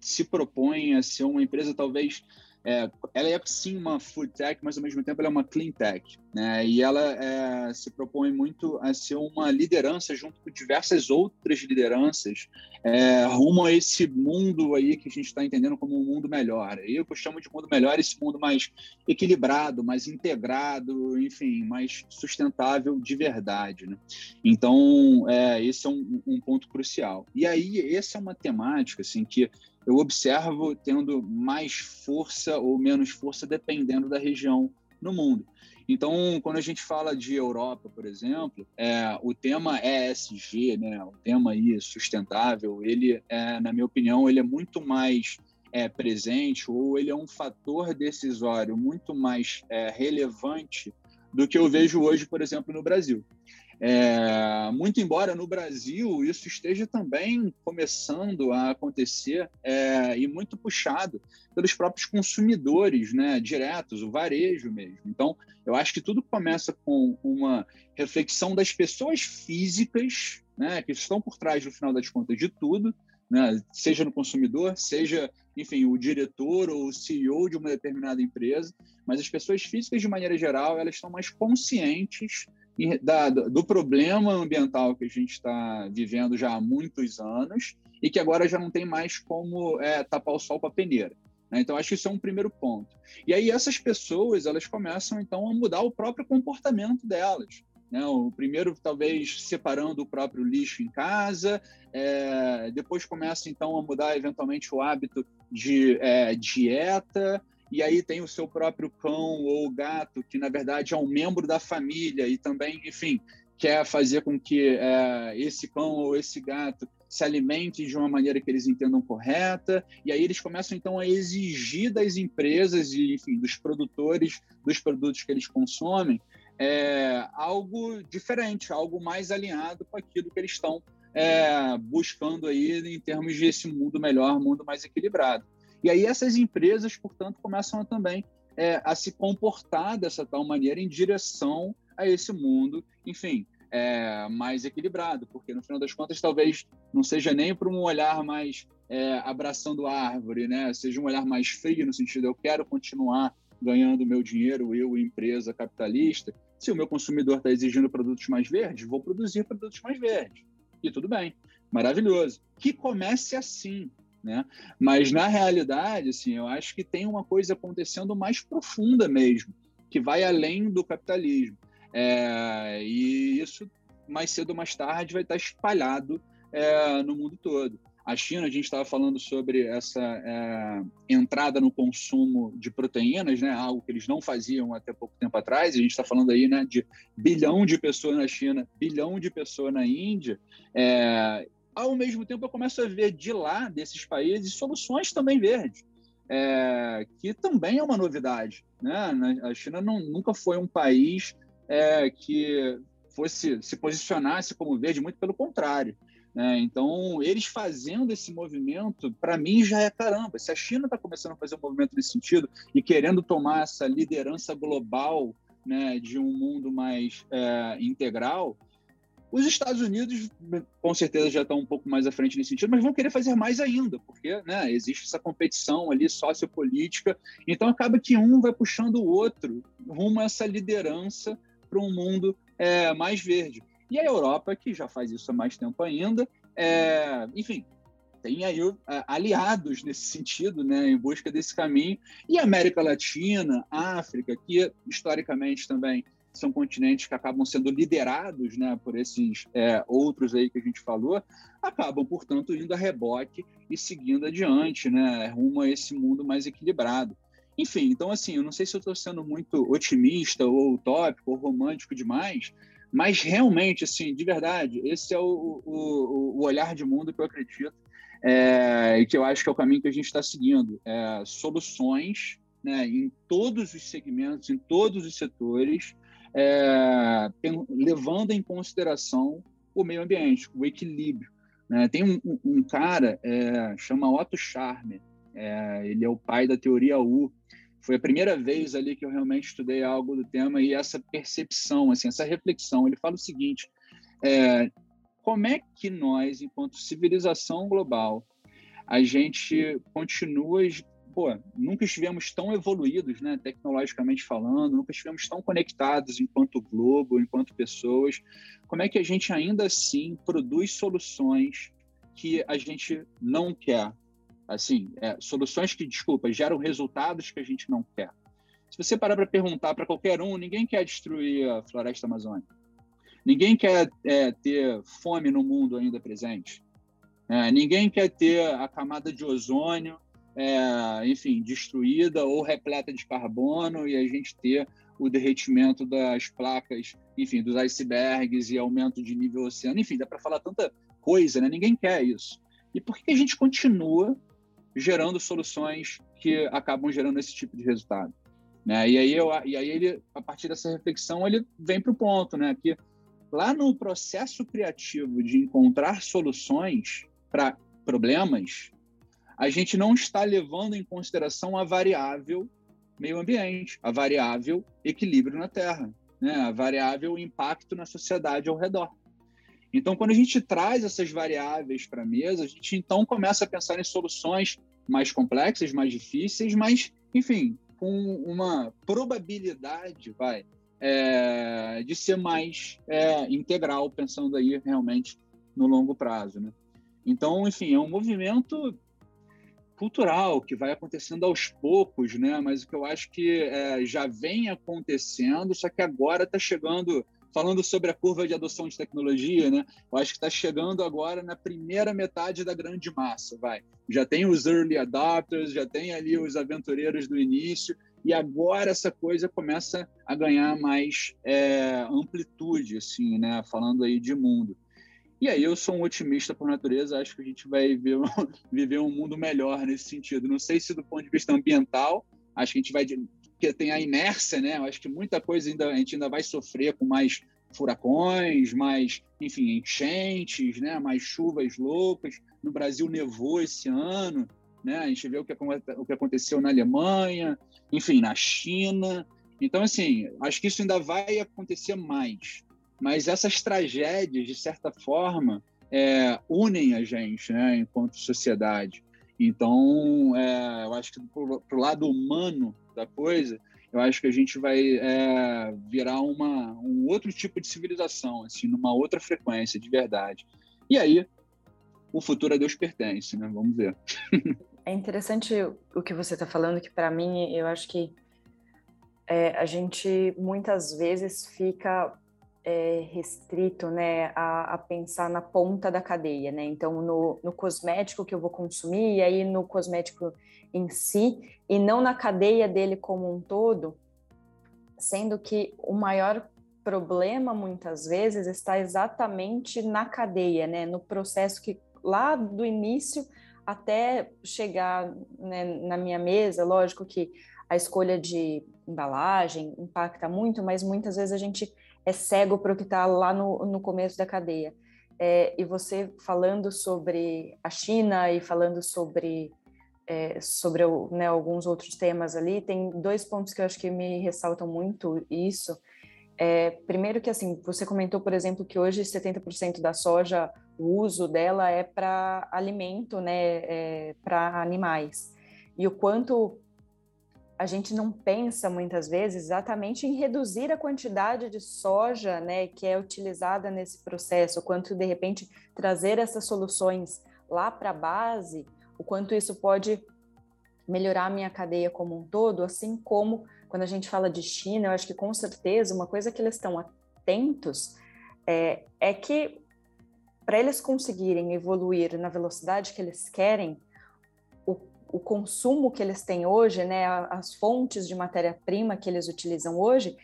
se propõe a ser uma empresa talvez é, ela é sim uma food tech, mas ao mesmo tempo ela é uma clean tech, né? E ela é, se propõe muito a ser uma liderança junto com diversas outras lideranças é, rumo a esse mundo aí que a gente está entendendo como um mundo melhor. Eu chamo de mundo melhor esse mundo mais equilibrado, mais integrado, enfim, mais sustentável de verdade, né? Então, é, esse é um, um ponto crucial. E aí, essa é uma temática assim que eu observo tendo mais força ou menos força dependendo da região no mundo. Então, quando a gente fala de Europa, por exemplo, é, o tema ESG, né, o tema aí sustentável, ele, é, na minha opinião, ele é muito mais é, presente ou ele é um fator decisório muito mais é, relevante do que eu vejo hoje, por exemplo, no Brasil. É, muito embora no Brasil isso esteja também começando a acontecer é, e muito puxado pelos próprios consumidores, né, diretos, o varejo mesmo. Então, eu acho que tudo começa com uma reflexão das pessoas físicas, né, que estão por trás, no final das contas, de tudo, né, seja no consumidor, seja, enfim, o diretor ou o CEO de uma determinada empresa, mas as pessoas físicas, de maneira geral, elas estão mais conscientes da, do problema ambiental que a gente está vivendo já há muitos anos e que agora já não tem mais como é, tapar o sol com a peneira. Né? Então, acho que isso é um primeiro ponto. E aí, essas pessoas, elas começam, então, a mudar o próprio comportamento delas. Né? O primeiro, talvez, separando o próprio lixo em casa, é, depois começa, então, a mudar, eventualmente, o hábito de é, dieta, e aí tem o seu próprio cão ou gato, que na verdade é um membro da família e também, enfim, quer fazer com que é, esse cão ou esse gato se alimente de uma maneira que eles entendam correta, e aí eles começam então a exigir das empresas e, enfim, dos produtores dos produtos que eles consomem é, algo diferente, algo mais alinhado com aquilo que eles estão é, buscando aí em termos de esse mundo melhor, mundo mais equilibrado. E aí essas empresas, portanto, começam também é, a se comportar dessa tal maneira em direção a esse mundo, enfim, é, mais equilibrado, porque no final das contas talvez não seja nem para um olhar mais é, abraçando a árvore, né? Seja um olhar mais frio no sentido eu quero continuar ganhando meu dinheiro, eu, empresa capitalista. Se o meu consumidor está exigindo produtos mais verdes, vou produzir produtos mais verdes. E tudo bem, maravilhoso. Que comece assim, né? Mas na realidade, assim, eu acho que tem uma coisa acontecendo mais profunda mesmo, que vai além do capitalismo. É, e isso mais cedo ou mais tarde vai estar espalhado é, no mundo todo. A China, a gente estava falando sobre essa é, entrada no consumo de proteínas, né, algo que eles não faziam até pouco tempo atrás. A gente está falando aí né, de bilhão de pessoas na China, bilhão de pessoas na Índia. É, ao mesmo tempo eu começo a ver de lá, desses países, soluções também verdes, é, que também é uma novidade. Né? A China não, nunca foi um país é, que fosse se posicionasse como verde, muito pelo contrário. Né? Então, eles fazendo esse movimento, para mim já é caramba. Se a China está começando a fazer um movimento nesse sentido e querendo tomar essa liderança global né, de um mundo mais é, integral, os Estados Unidos, com certeza, já estão um pouco mais à frente nesse sentido, mas vão querer fazer mais ainda, porque né, existe essa competição ali sociopolítica. Então, acaba que um vai puxando o outro rumo a essa liderança para um mundo é, mais verde. E a Europa, que já faz isso há mais tempo ainda, é, enfim, tem aí é, aliados nesse sentido, né, em busca desse caminho. E América Latina, África, que historicamente também são continentes que acabam sendo liderados né, por esses é, outros aí que a gente falou, acabam, portanto, indo a reboque e seguindo adiante, né, rumo a esse mundo mais equilibrado. Enfim, então, assim, eu não sei se eu estou sendo muito otimista ou utópico ou romântico demais, mas realmente, assim, de verdade, esse é o, o, o olhar de mundo que eu acredito é, e que eu acho que é o caminho que a gente está seguindo. É, soluções né, em todos os segmentos, em todos os setores, é, levando em consideração o meio ambiente, o equilíbrio. Né? Tem um, um cara, é, chama Otto Scharmer, é, ele é o pai da teoria U. Foi a primeira vez ali que eu realmente estudei algo do tema e essa percepção, assim, essa reflexão. Ele fala o seguinte: é, como é que nós, enquanto civilização global, a gente continua pô, nunca estivemos tão evoluídos, né, tecnologicamente falando, nunca estivemos tão conectados enquanto globo, enquanto pessoas. Como é que a gente ainda assim produz soluções que a gente não quer? Assim, é, soluções que, desculpa, geram resultados que a gente não quer. Se você parar para perguntar para qualquer um, ninguém quer destruir a floresta amazônica. Ninguém quer é, ter fome no mundo ainda presente. É, ninguém quer ter a camada de ozônio é, enfim, destruída ou repleta de carbono e a gente ter o derretimento das placas, enfim, dos icebergs e aumento de nível oceano, enfim, dá para falar tanta coisa, né? Ninguém quer isso. E por que a gente continua gerando soluções que acabam gerando esse tipo de resultado? Né? E aí eu, e aí ele, a partir dessa reflexão, ele vem para o ponto, né? Que lá no processo criativo de encontrar soluções para problemas, a gente não está levando em consideração a variável meio ambiente, a variável equilíbrio na Terra, né? a variável impacto na sociedade ao redor. Então, quando a gente traz essas variáveis para a mesa, a gente então começa a pensar em soluções mais complexas, mais difíceis, mas, enfim, com uma probabilidade, vai, é, de ser mais é, integral, pensando aí realmente no longo prazo, né? Então, enfim, é um movimento cultural que vai acontecendo aos poucos, né? Mas o que eu acho que é, já vem acontecendo, só que agora está chegando falando sobre a curva de adoção de tecnologia, né? Eu acho que está chegando agora na primeira metade da grande massa, vai. Já tem os early adopters, já tem ali os aventureiros do início, e agora essa coisa começa a ganhar mais é, amplitude, assim, né? Falando aí de mundo. E aí eu sou um otimista por natureza, acho que a gente vai viver, viver um mundo melhor nesse sentido. Não sei se do ponto de vista ambiental, acho que a gente vai porque tem a inércia, né? Eu acho que muita coisa ainda a gente ainda vai sofrer com mais furacões, mais, enfim, enchentes, né? Mais chuvas loucas. No Brasil nevou esse ano, né? A gente vê o que, o que aconteceu na Alemanha, enfim, na China. Então, assim, acho que isso ainda vai acontecer mais. Mas essas tragédias, de certa forma, é, unem a gente, né? Enquanto sociedade. Então, é, eu acho que para o lado humano da coisa, eu acho que a gente vai é, virar uma, um outro tipo de civilização, assim, numa outra frequência, de verdade. E aí, o futuro a Deus pertence, né? Vamos ver. É interessante o que você está falando, que para mim, eu acho que é, a gente muitas vezes fica é, restrito né, a, a, pensar na ponta da cadeia, né? Então, no, no, cosmético que eu vou consumir, e aí no cosmético em si, e não na cadeia dele como um todo, sendo que o maior problema, muitas vezes, está exatamente na cadeia, né? No processo que lá do início até chegar né, na minha mesa, lógico que a escolha de embalagem impacta muito, mas muitas vezes a gente é cego para o que está lá no, no começo da cadeia. É, e você falando sobre a China e falando sobre é, sobre né, alguns outros temas ali, tem dois pontos que eu acho que me ressaltam muito isso. É, primeiro que assim, você comentou, por exemplo, que hoje 70% da soja, o uso dela é para alimento, né, é, para animais. E o quanto a gente não pensa muitas vezes exatamente em reduzir a quantidade de soja né, que é utilizada nesse processo, quanto de repente trazer essas soluções lá para a base, o quanto isso pode melhorar a minha cadeia como um todo, assim como quando a gente fala de China, eu acho que com certeza uma coisa que eles estão atentos é, é que para eles conseguirem evoluir na velocidade que eles querem, o consumo que eles têm hoje, né, as fontes de matéria-prima que eles utilizam hoje,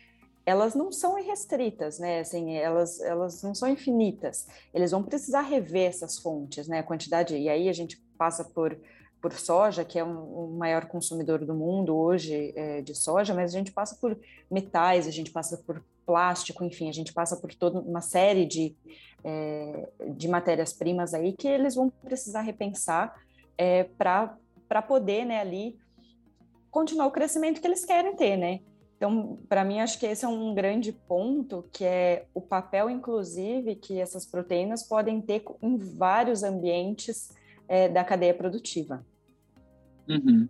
elas não são irrestritas, né? Assim, elas, elas não são infinitas. Eles vão precisar rever essas fontes, né? A quantidade. E aí a gente passa por, por soja, que é um, o maior consumidor do mundo hoje é, de soja, mas a gente passa por metais, a gente passa por plástico, enfim, a gente passa por toda uma série de, é, de matérias-primas aí que eles vão precisar repensar é, para para poder, né, ali continuar o crescimento que eles querem ter, né? Então, para mim, acho que esse é um grande ponto, que é o papel, inclusive, que essas proteínas podem ter em vários ambientes é, da cadeia produtiva. Uhum.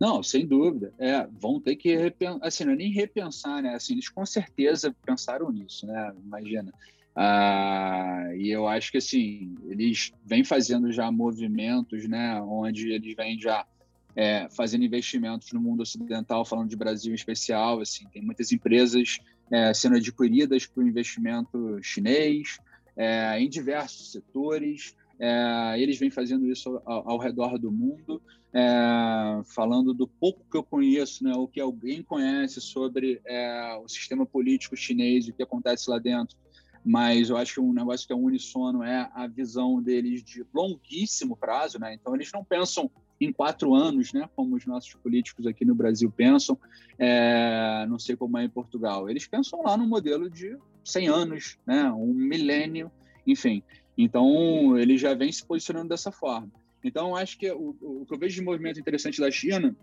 Não, sem dúvida. É, vão ter que repensar, assim, não é nem repensar, né? Assim, eles com certeza pensaram nisso, né? Imagina. Ah, e eu acho que assim eles vêm fazendo já movimentos, né, onde eles vêm já é, fazendo investimentos no mundo ocidental, falando de Brasil em especial, assim, tem muitas empresas é, sendo adquiridas por investimento chinês é, em diversos setores. É, eles vêm fazendo isso ao, ao redor do mundo, é, falando do pouco que eu conheço, né, o que alguém conhece sobre é, o sistema político chinês o que acontece lá dentro mas eu acho que um negócio que é unissono é a visão deles de longuíssimo prazo, né? Então eles não pensam em quatro anos, né? Como os nossos políticos aqui no Brasil pensam, é, não sei como é em Portugal. Eles pensam lá no modelo de 100 anos, né? um milênio, enfim. Então, ele já vem se posicionando dessa forma. Então, acho que o, o que eu vejo de movimento interessante da China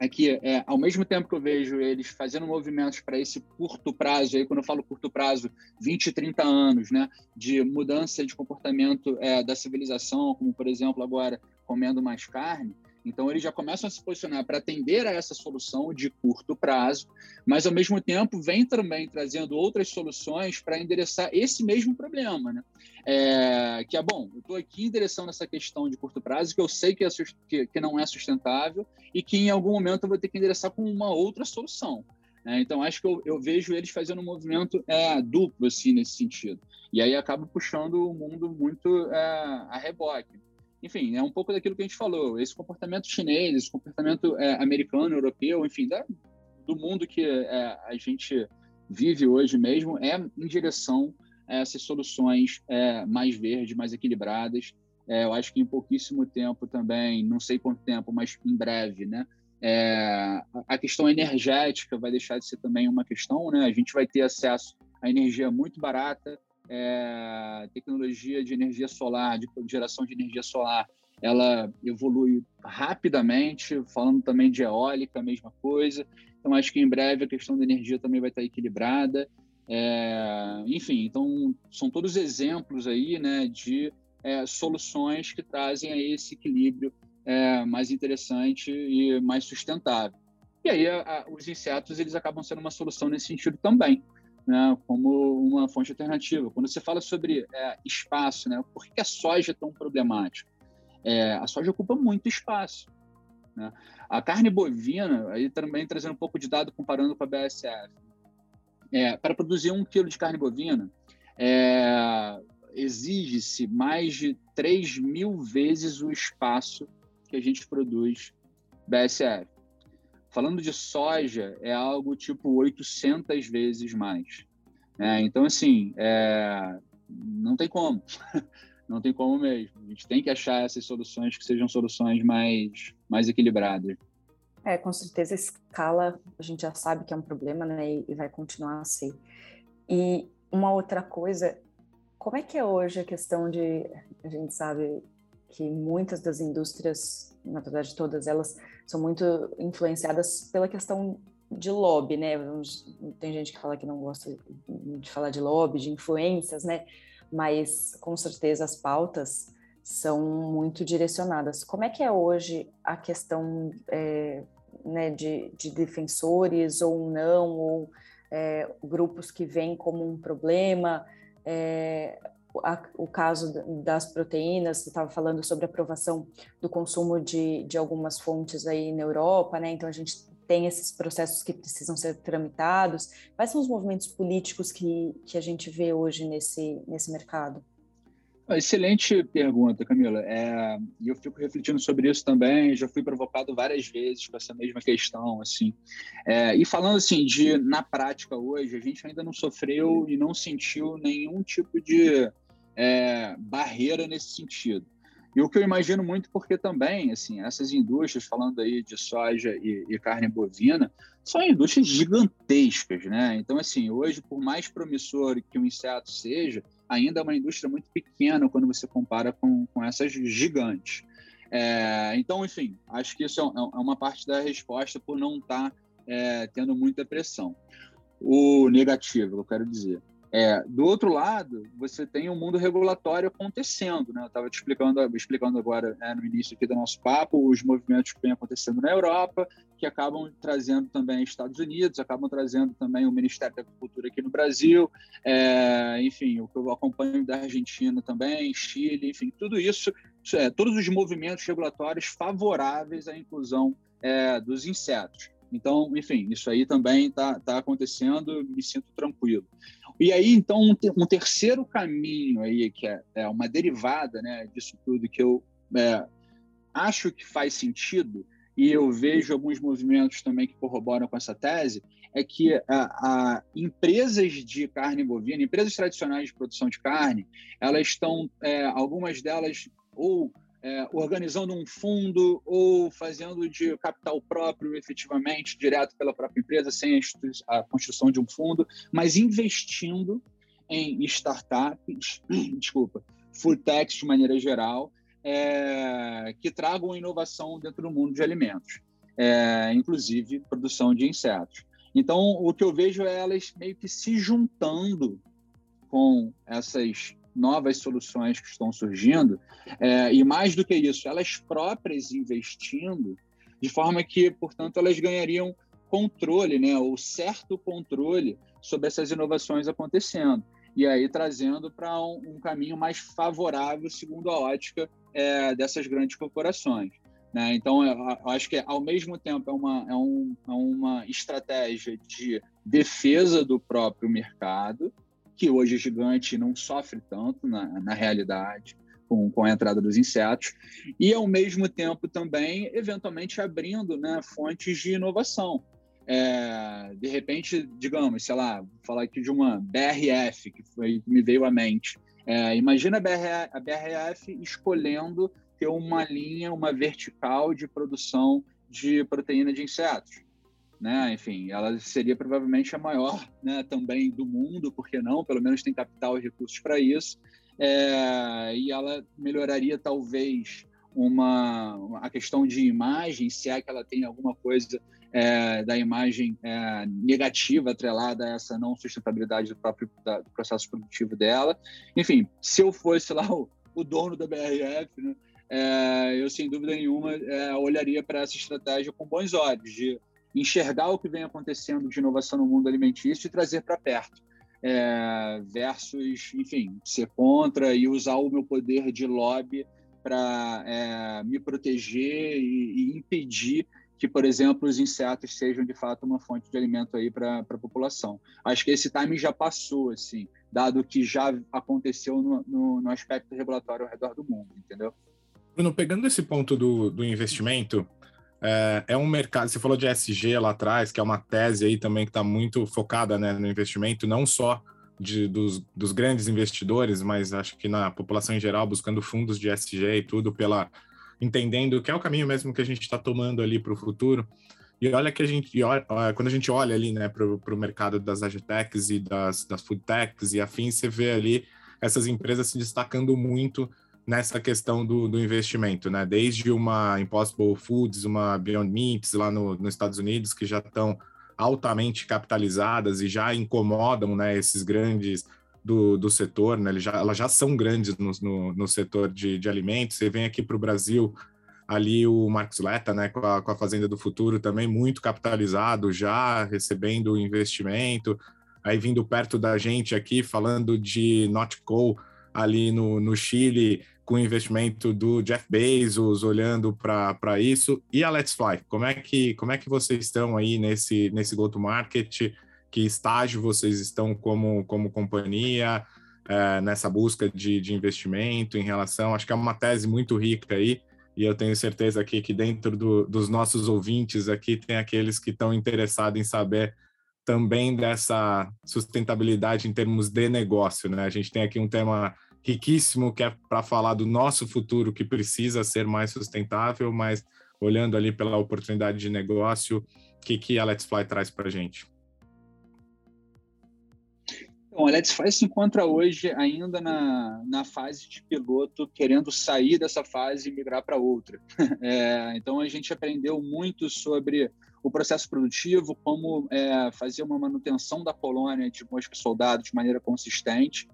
é que, é, ao mesmo tempo que eu vejo eles fazendo movimentos para esse curto prazo, aí quando eu falo curto prazo, 20, 30 anos, né, de mudança de comportamento é, da civilização, como, por exemplo, agora comendo mais carne, então, eles já começam a se posicionar para atender a essa solução de curto prazo, mas, ao mesmo tempo, vem também trazendo outras soluções para endereçar esse mesmo problema. Né? É, que é bom, eu estou aqui endereçando essa questão de curto prazo, que eu sei que, é, que, que, não é sustentável e que, em algum momento, eu vou ter que endereçar com uma outra solução. Né? Então, acho que eu, eu, vejo eles fazendo um movimento é, duplo assim, nesse sentido. E aí acaba puxando o mundo muito é, a reboque enfim, é um pouco daquilo que a gente falou. Esse comportamento chinês, esse comportamento é, americano, europeu, enfim, da, do mundo que é, a gente vive hoje mesmo, é em direção a essas soluções é, mais verdes, mais equilibradas. É, eu acho que em pouquíssimo tempo também, não sei quanto tempo, mas em breve, né? É, a questão energética vai deixar de ser também uma questão, né? A gente vai ter acesso a energia muito barata, é, tecnologia de energia solar, de geração de energia solar, ela evolui rapidamente, falando também de eólica, a mesma coisa. Então, acho que em breve a questão da energia também vai estar equilibrada. É, enfim, então, são todos exemplos aí né, de é, soluções que trazem a esse equilíbrio é, mais interessante e mais sustentável. E aí, a, a, os insetos eles acabam sendo uma solução nesse sentido também né, como uma fonte alternativa. Quando você fala sobre é, espaço, né, por que a soja é tão problemática? É, a soja ocupa muito espaço. Né? A carne bovina, aí também trazendo um pouco de dado comparando com a BSF, é, para produzir um quilo de carne bovina, é, exige-se mais de 3 mil vezes o espaço que a gente produz BSF. Falando de soja, é algo tipo 800 vezes mais. É, então, assim, é, não tem como. não tem como mesmo. A gente tem que achar essas soluções que sejam soluções mais, mais equilibradas. É, com certeza, escala a gente já sabe que é um problema, né? E vai continuar a ser. E uma outra coisa, como é que é hoje a questão de. A gente sabe que muitas das indústrias, na verdade todas elas, são muito influenciadas pela questão de lobby, né? Tem gente que fala que não gosta de falar de lobby, de influências, né? Mas com certeza as pautas são muito direcionadas. Como é que é hoje a questão é, né, de, de, defensores ou não, ou é, grupos que veem como um problema? É, a, o caso das proteínas, você estava falando sobre a aprovação do consumo de, de algumas fontes aí na Europa, né? Então a gente tem esses processos que precisam ser tramitados. Quais são os movimentos políticos que, que a gente vê hoje nesse, nesse mercado? Excelente pergunta, Camila. É, eu fico refletindo sobre isso também. Já fui provocado várias vezes com essa mesma questão, assim. É, e falando assim de na prática hoje, a gente ainda não sofreu e não sentiu nenhum tipo de é, barreira nesse sentido. E o que eu imagino muito porque também, assim, essas indústrias, falando aí de soja e, e, carne bovina, são indústrias gigantescas, né? Então, assim, hoje, por mais promissor que o inseto seja, ainda é uma indústria muito pequena quando você compara com, com essas gigantes. É, então, enfim, acho que isso é, é uma parte da resposta por não estar tá, é, tendo muita pressão. O negativo, eu quero dizer. É, do outro lado, você tem um mundo regulatório acontecendo, né? Eu estava te explicando, explicando agora né, no início aqui do nosso papo os movimentos que vêm acontecendo na Europa, que acabam trazendo também Estados Unidos, acabam trazendo também o Ministério da Agricultura aqui no Brasil, é, enfim, o que eu acompanho da Argentina também, Chile, enfim, tudo isso, é, todos os movimentos regulatórios favoráveis à inclusão é, dos insetos. Então, enfim, isso aí também está tá acontecendo, me sinto tranquilo. E aí, então, um, ter, um terceiro caminho aí, que é, é, uma derivada né, disso tudo, que eu é, acho que faz sentido, e eu vejo alguns movimentos também que corroboram com essa tese, é que a, a empresas de carne bovina, empresas tradicionais de produção de carne, elas estão, é, algumas delas ou é, organizando um fundo ou fazendo de capital próprio efetivamente, direto pela própria empresa, sem a, construção de um fundo, mas investindo em startups, desculpa, food techs de maneira geral, é, que tragam inovação dentro do mundo de alimentos, é, inclusive produção de insetos. Então, o que eu vejo é elas meio que se juntando com essas novas soluções que estão surgindo, é, e mais do que isso, elas próprias investindo, de forma que, portanto, elas ganhariam controle, né, ou certo controle sobre essas inovações acontecendo. E aí trazendo para um, um, caminho mais favorável, segundo a ótica é, dessas grandes corporações. Né? Então, eu, eu acho que, ao mesmo tempo, é uma, é, um, é uma estratégia de defesa do próprio mercado, que hoje gigante não sofre tanto na, na realidade com, com a entrada dos insetos, e ao mesmo tempo também, eventualmente, abrindo né, fontes de inovação. É, de repente, digamos, sei lá, vou falar aqui de uma BRF, que foi que me veio à mente. É, imagina a, BRF, a BRF escolhendo ter uma linha, uma vertical de produção de proteína de insetos né? Enfim, ela seria provavelmente a maior, né? Também do mundo, porque não? Pelo menos tem capital e recursos para isso. É, e ela melhoraria talvez uma a questão de imagem, se é que ela tem alguma coisa é, da imagem é, negativa atrelada a essa não sustentabilidade do próprio da, do processo produtivo dela. Enfim, se eu fosse lá o, o dono da BRF, né, é, eu sem dúvida nenhuma é, olharia para essa estratégia com bons olhos de enxergar o que vem acontecendo de inovação no mundo alimentício e trazer para perto. É, versus, enfim, ser contra e usar o meu poder de lobby para é, me proteger e, e, impedir que, por exemplo, os insetos sejam de fato uma fonte de alimento aí para a população. Acho que esse time já passou, assim, dado que já aconteceu no, no, no aspecto regulatório ao redor do mundo, entendeu? Bruno, pegando esse ponto do, do investimento, é, é, um mercado, você falou de SG lá atrás, que é uma tese aí também que está muito focada né, no investimento, não só de, dos, dos, grandes investidores, mas acho que na população em geral, buscando fundos de SG e tudo, pela entendendo que é o caminho mesmo que a gente está tomando ali para o futuro. E olha que a gente, olha, quando a gente olha ali né, para o mercado das agtechs e das, das foodtechs e afins, você vê ali essas empresas se destacando muito nessa questão do, do investimento, né? Desde uma Impossible Foods, uma Beyond Meats lá no, nos Estados Unidos, que já estão altamente capitalizadas e já incomodam né, esses grandes do, do setor, né? Eles já, elas já são grandes no, no, no setor de, de alimentos. Você vem aqui para o Brasil, ali o Marcos Leta, né, com a, com a Fazenda do Futuro, também muito capitalizado, já recebendo investimento. Aí vindo perto da gente aqui, falando de Notco, ali no, no Chile, com o investimento do Jeff Bezos, olhando para isso. E a Let's Fly, como é que, como é que vocês estão aí nesse, nesse go-to-market? Que estágio vocês estão como, como companhia é, nessa busca de, de investimento em relação? Acho que é uma tese muito rica aí, e eu tenho certeza aqui que dentro do, dos nossos ouvintes aqui tem aqueles que estão interessados em saber também dessa sustentabilidade em termos de negócio, né? A gente tem aqui um tema riquíssimo que é para falar do nosso futuro que precisa ser mais sustentável, mas olhando ali pela oportunidade de negócio, o que, que a Let's Fly traz para a gente? Bom, a Let's Fly se encontra hoje ainda na, na fase de piloto, querendo sair dessa fase e migrar para outra. É, então, a gente aprendeu muito sobre o processo produtivo, como é, fazer uma manutenção da colônia de mosca soldado de maneira consistente.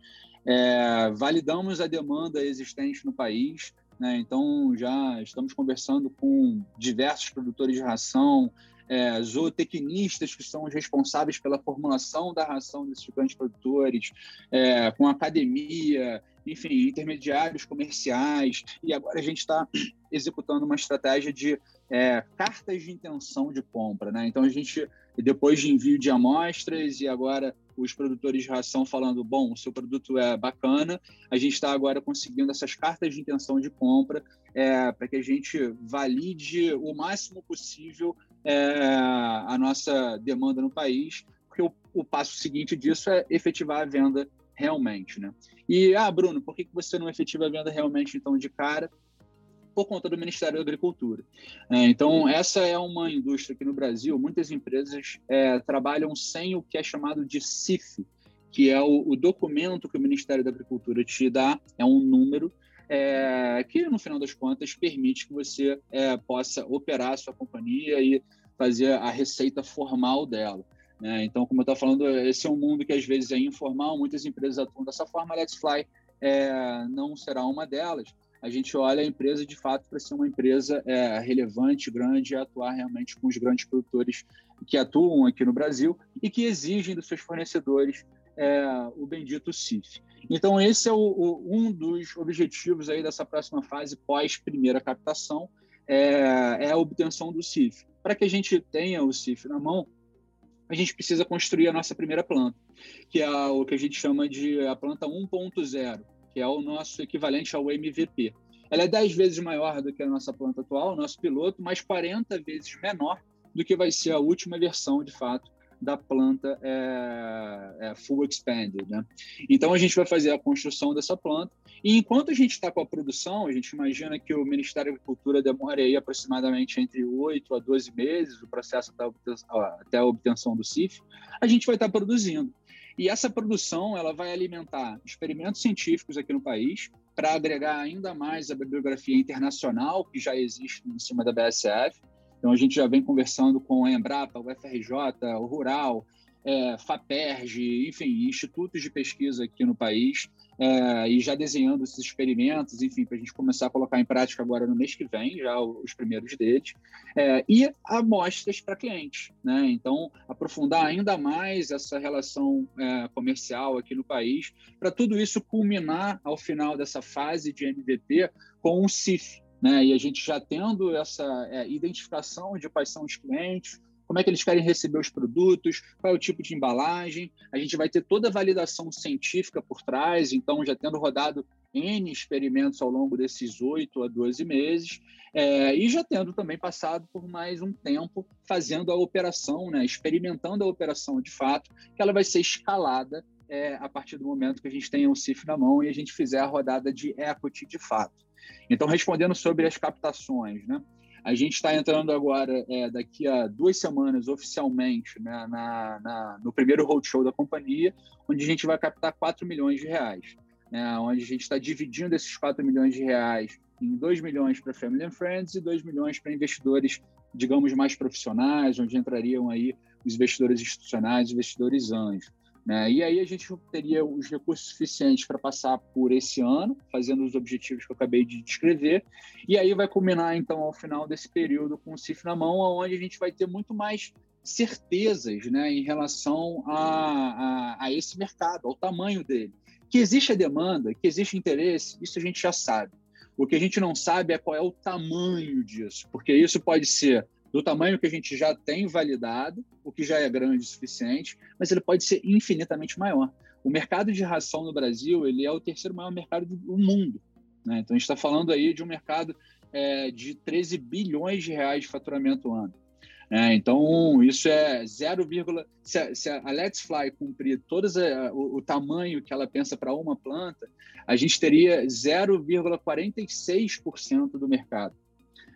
É, validamos a demanda existente no país, né? então já estamos conversando com diversos produtores de ração, é, zootecnistas que são os responsáveis pela formulação da ração desses grandes produtores, é, com academia, enfim, intermediários comerciais, e agora a gente está executando uma estratégia de é, cartas de intenção de compra. Né? Então, a gente, depois de envio de amostras e agora os produtores de ração falando, bom, o seu produto é bacana, a gente está agora conseguindo essas cartas de intenção de compra é, para que a gente valide o máximo possível é, a nossa demanda no país, porque o, o, passo seguinte disso é efetivar a venda realmente, né? E, ah, Bruno, por que, que você não efetiva a venda realmente, então, de cara? Por conta do Ministério da Agricultura. É, então, essa é uma indústria que no Brasil muitas empresas é, trabalham sem o que é chamado de CIF, que é o, o, documento que o Ministério da Agricultura te dá, é um número é, que, no final das contas, permite que você é, possa operar a sua companhia e fazer a receita formal dela. Né? Então, como eu estava falando, esse é um mundo que às vezes é informal, muitas empresas atuam dessa forma, a Let's Fly é, não será uma delas a gente olha a empresa de fato para ser uma empresa é, relevante, grande, e atuar realmente com os grandes produtores que atuam aqui no Brasil e que exigem dos seus fornecedores é, o bendito CIF. Então, esse é o, o, um dos objetivos aí dessa próxima fase pós primeira captação, é, é a obtenção do CIF. Para que a gente tenha o CIF na mão, a gente precisa construir a nossa primeira planta, que é o que a gente chama de a planta 1.0 que é o nosso equivalente ao MVP. Ela é 10 vezes maior do que a nossa planta atual, o nosso piloto, mas 40 vezes menor do que vai ser a última versão, de fato, da planta é, é full expanded. Né? Então, a gente vai fazer a construção dessa planta, e enquanto a gente está com a produção, a gente imagina que o Ministério da Agricultura demore aí aproximadamente entre 8 a 12 meses, o processo até a obtenção do CIF, a gente vai estar tá produzindo. E essa produção ela vai alimentar experimentos científicos aqui no país para agregar ainda mais a bibliografia internacional que já existe em cima da BSF. Então a gente já vem conversando com a Embrapa, o FRJ, o Rural, é, FAPERJ, enfim, institutos de pesquisa aqui no país é, e já desenhando esses experimentos, enfim, para a gente começar a colocar em prática agora no mês que vem, já os primeiros deles, é, e amostras para clientes. Né? Então, aprofundar ainda mais essa relação é, comercial aqui no país, para tudo isso culminar ao final dessa fase de MVP com um CIF. Né? E a gente já tendo essa é, identificação de quais são os clientes, como é que eles querem receber os produtos, qual é o tipo de embalagem. A gente vai ter toda a validação científica por trás, então já tendo rodado N experimentos ao longo desses 8 a 12 meses, é, e já tendo também passado por mais um tempo fazendo a operação, né, experimentando a operação de fato, que ela vai ser escalada é, a partir do momento que a gente tenha o CIF na mão e a gente fizer a rodada de equity de fato. Então, respondendo sobre as captações, né? A gente está entrando agora, é, daqui a duas semanas, oficialmente, né, na, na, no primeiro roadshow da companhia, onde a gente vai captar 4 milhões de reais. Né, onde a gente está dividindo esses 4 milhões de reais em 2 milhões para Family and Friends e 2 milhões para investidores, digamos, mais profissionais, onde entrariam aí os investidores institucionais, investidores anjos. Né? E aí a gente teria os recursos suficientes para passar por esse ano, fazendo os objetivos que eu acabei de descrever, e aí vai culminar, então, ao final desse período com o CIF na mão, onde a gente vai ter muito mais certezas né, em relação a, a, a esse mercado, ao tamanho dele. Que existe a demanda, que existe interesse, isso a gente já sabe. O que a gente não sabe é qual é o tamanho disso, porque isso pode ser do tamanho que a gente já tem validado, o que já é grande o suficiente, mas ele pode ser infinitamente maior. O mercado de ração no Brasil ele é o terceiro maior mercado do mundo. Né? Então a gente está falando aí de um mercado é, de 13 bilhões de reais de faturamento ano. É, então, isso é 0, se, a, se a Let's Fly cumprir todo o, o tamanho que ela pensa para uma planta, a gente teria 0,46% do mercado.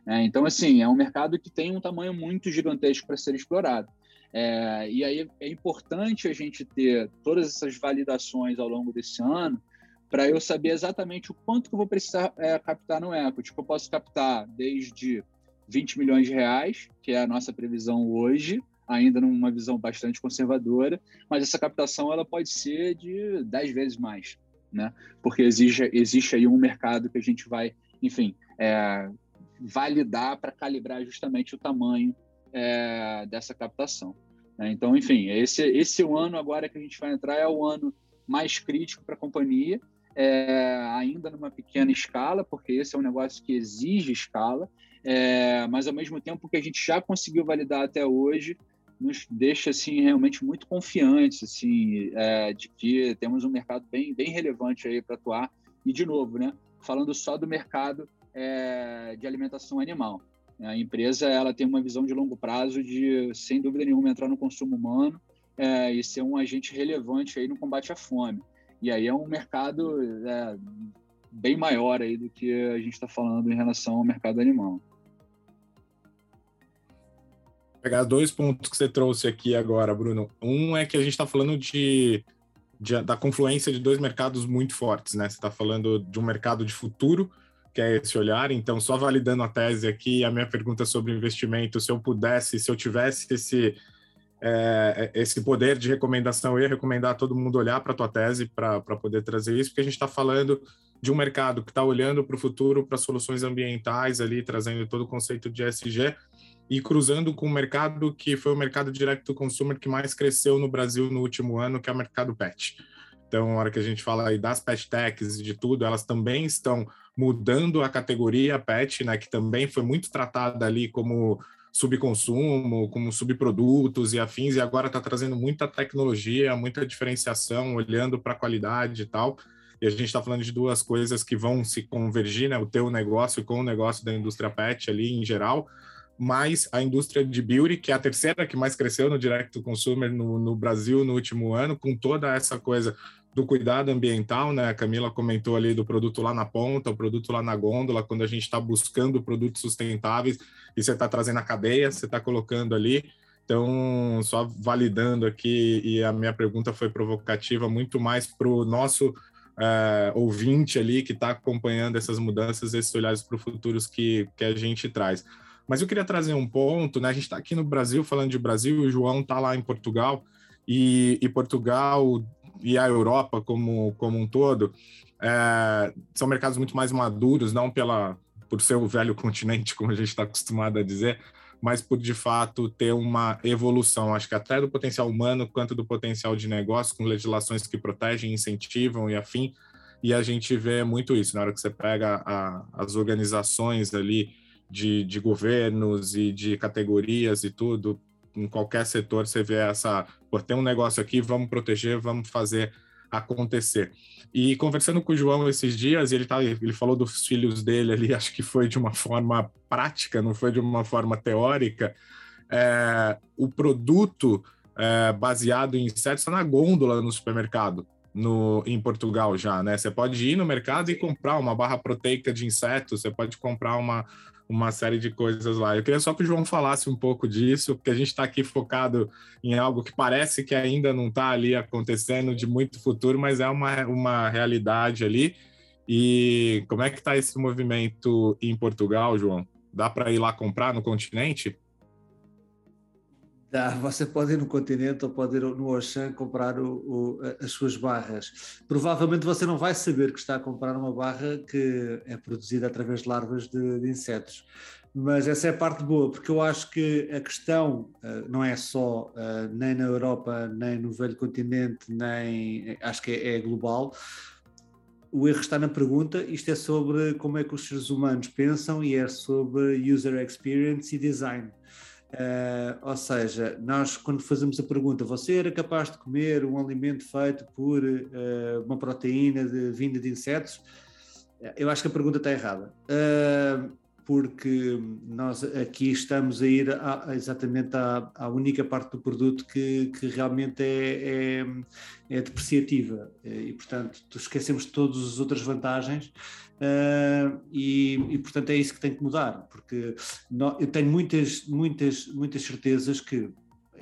É, então, assim, é um mercado que tem um tamanho muito gigantesco para ser explorado. É, e aí é importante a gente ter todas essas validações ao longo desse ano para eu saber exatamente o quanto que eu vou precisar é, captar no equity. Tipo, eu posso captar desde 20 milhões de reais, que é a nossa previsão hoje, ainda numa visão bastante conservadora, mas essa captação ela pode ser de 10 vezes mais, né? Porque exige, existe aí um mercado que a gente vai, enfim, é, validar para calibrar justamente o tamanho é, dessa captação. Né? Então, enfim, esse, esse ano agora que a gente vai entrar é o ano mais crítico para a companhia, é, ainda numa pequena escala, porque esse é um negócio que exige escala, é, mas ao mesmo tempo que a gente já conseguiu validar até hoje, nos deixa assim realmente muito confiantes assim é, de que temos um mercado bem bem relevante aí para atuar e de novo né falando só do mercado é, de alimentação animal. A empresa ela tem uma visão de longo prazo de, sem dúvida nenhuma, entrar no consumo humano é, e ser um agente relevante aí no combate à fome. E aí é um mercado é, bem maior aí do que a gente está falando em relação ao mercado animal. Pegar dois pontos que você trouxe aqui agora, Bruno. Um é que a gente está falando de, de, da confluência de dois mercados muito fortes, né? Você está falando de um mercado de futuro, que é esse olhar. Então, só validando a tese aqui, a minha pergunta sobre investimento, se eu pudesse, se eu tivesse esse é, esse poder de recomendação, eu ia recomendar todo mundo olhar para a tua tese para poder trazer isso, porque a gente está falando de um mercado que está olhando para o futuro, para soluções ambientais ali, trazendo todo o conceito de SG e cruzando com o mercado que foi o mercado direct to consumer que mais cresceu no Brasil no último ano, que é o mercado pet. Então, na hora que a gente fala aí das pet techs e de tudo, elas também estão mudando a categoria pet, né, que também foi muito tratada ali como subconsumo, como subprodutos e afins, e agora está trazendo muita tecnologia, muita diferenciação, olhando para a qualidade e tal. E a gente está falando de duas coisas que vão se convergir, né? O teu negócio com o negócio da indústria pet ali em geral, mais a indústria de beauty, que é a terceira que mais cresceu no direct to consumer no, no Brasil no último ano, com toda essa coisa do cuidado ambiental, né? A Camila comentou ali do produto lá na ponta, o produto lá na gôndola, quando a gente está buscando produtos sustentáveis e você está trazendo a cadeia, você está colocando ali. Então, só validando aqui, e a minha pergunta foi provocativa, muito mais para o nosso é, ouvinte ali que está acompanhando essas mudanças, esses olhares para o futuro que, que a gente traz. Mas eu queria trazer um ponto, né? A gente está aqui no Brasil, falando de Brasil, o João está lá em Portugal, e, e Portugal e a Europa como, como um todo é, são mercados muito mais maduros, não pela por ser o velho continente, como a gente está acostumado a dizer, mas por de fato ter uma evolução, acho que até do potencial humano quanto do potencial de negócio, com legislações que protegem, incentivam e afim. E a gente vê muito isso na hora que você pega a, as organizações ali de, de governos e de categorias e tudo, em qualquer setor você vê essa, por ter um negócio aqui, vamos proteger, vamos fazer acontecer. E conversando com o João esses dias, ele, tá, ele falou dos filhos dele ali, acho que foi de uma forma prática, não foi de uma forma teórica. É, o produto é, baseado em insetos está na gôndola no supermercado. No, em Portugal já, né? Você pode ir no mercado e comprar uma barra proteica de insetos, você pode comprar uma, uma série de coisas lá. Eu queria só que o João falasse um pouco disso, porque a gente está aqui focado em algo que parece que ainda não está ali acontecendo de muito futuro, mas é uma, uma realidade ali. E como é que está esse movimento em Portugal, João? Dá para ir lá comprar no continente? Dá, você pode ir no continente ou pode ir no Auchan comprar o, o, as suas barras. Provavelmente você não vai saber que está a comprar uma barra que é produzida através de larvas de, de insetos. Mas essa é a parte boa, porque eu acho que a questão uh, não é só uh, nem na Europa, nem no velho continente, nem acho que é, é global. O erro está na pergunta, isto é sobre como é que os seres humanos pensam e é sobre user experience e design. Uh, ou seja, nós quando fazemos a pergunta, você era capaz de comer um alimento feito por uh, uma proteína de, vinda de insetos? Eu acho que a pergunta está errada. Uh, porque nós aqui estamos a ir a, exatamente à, à, única parte do produto que, que realmente é, é, é, depreciativa e, portanto, esquecemos todas as outras vantagens uh, e, e, portanto, é isso que tem que mudar, porque eu tenho muitas, muitas, muitas certezas que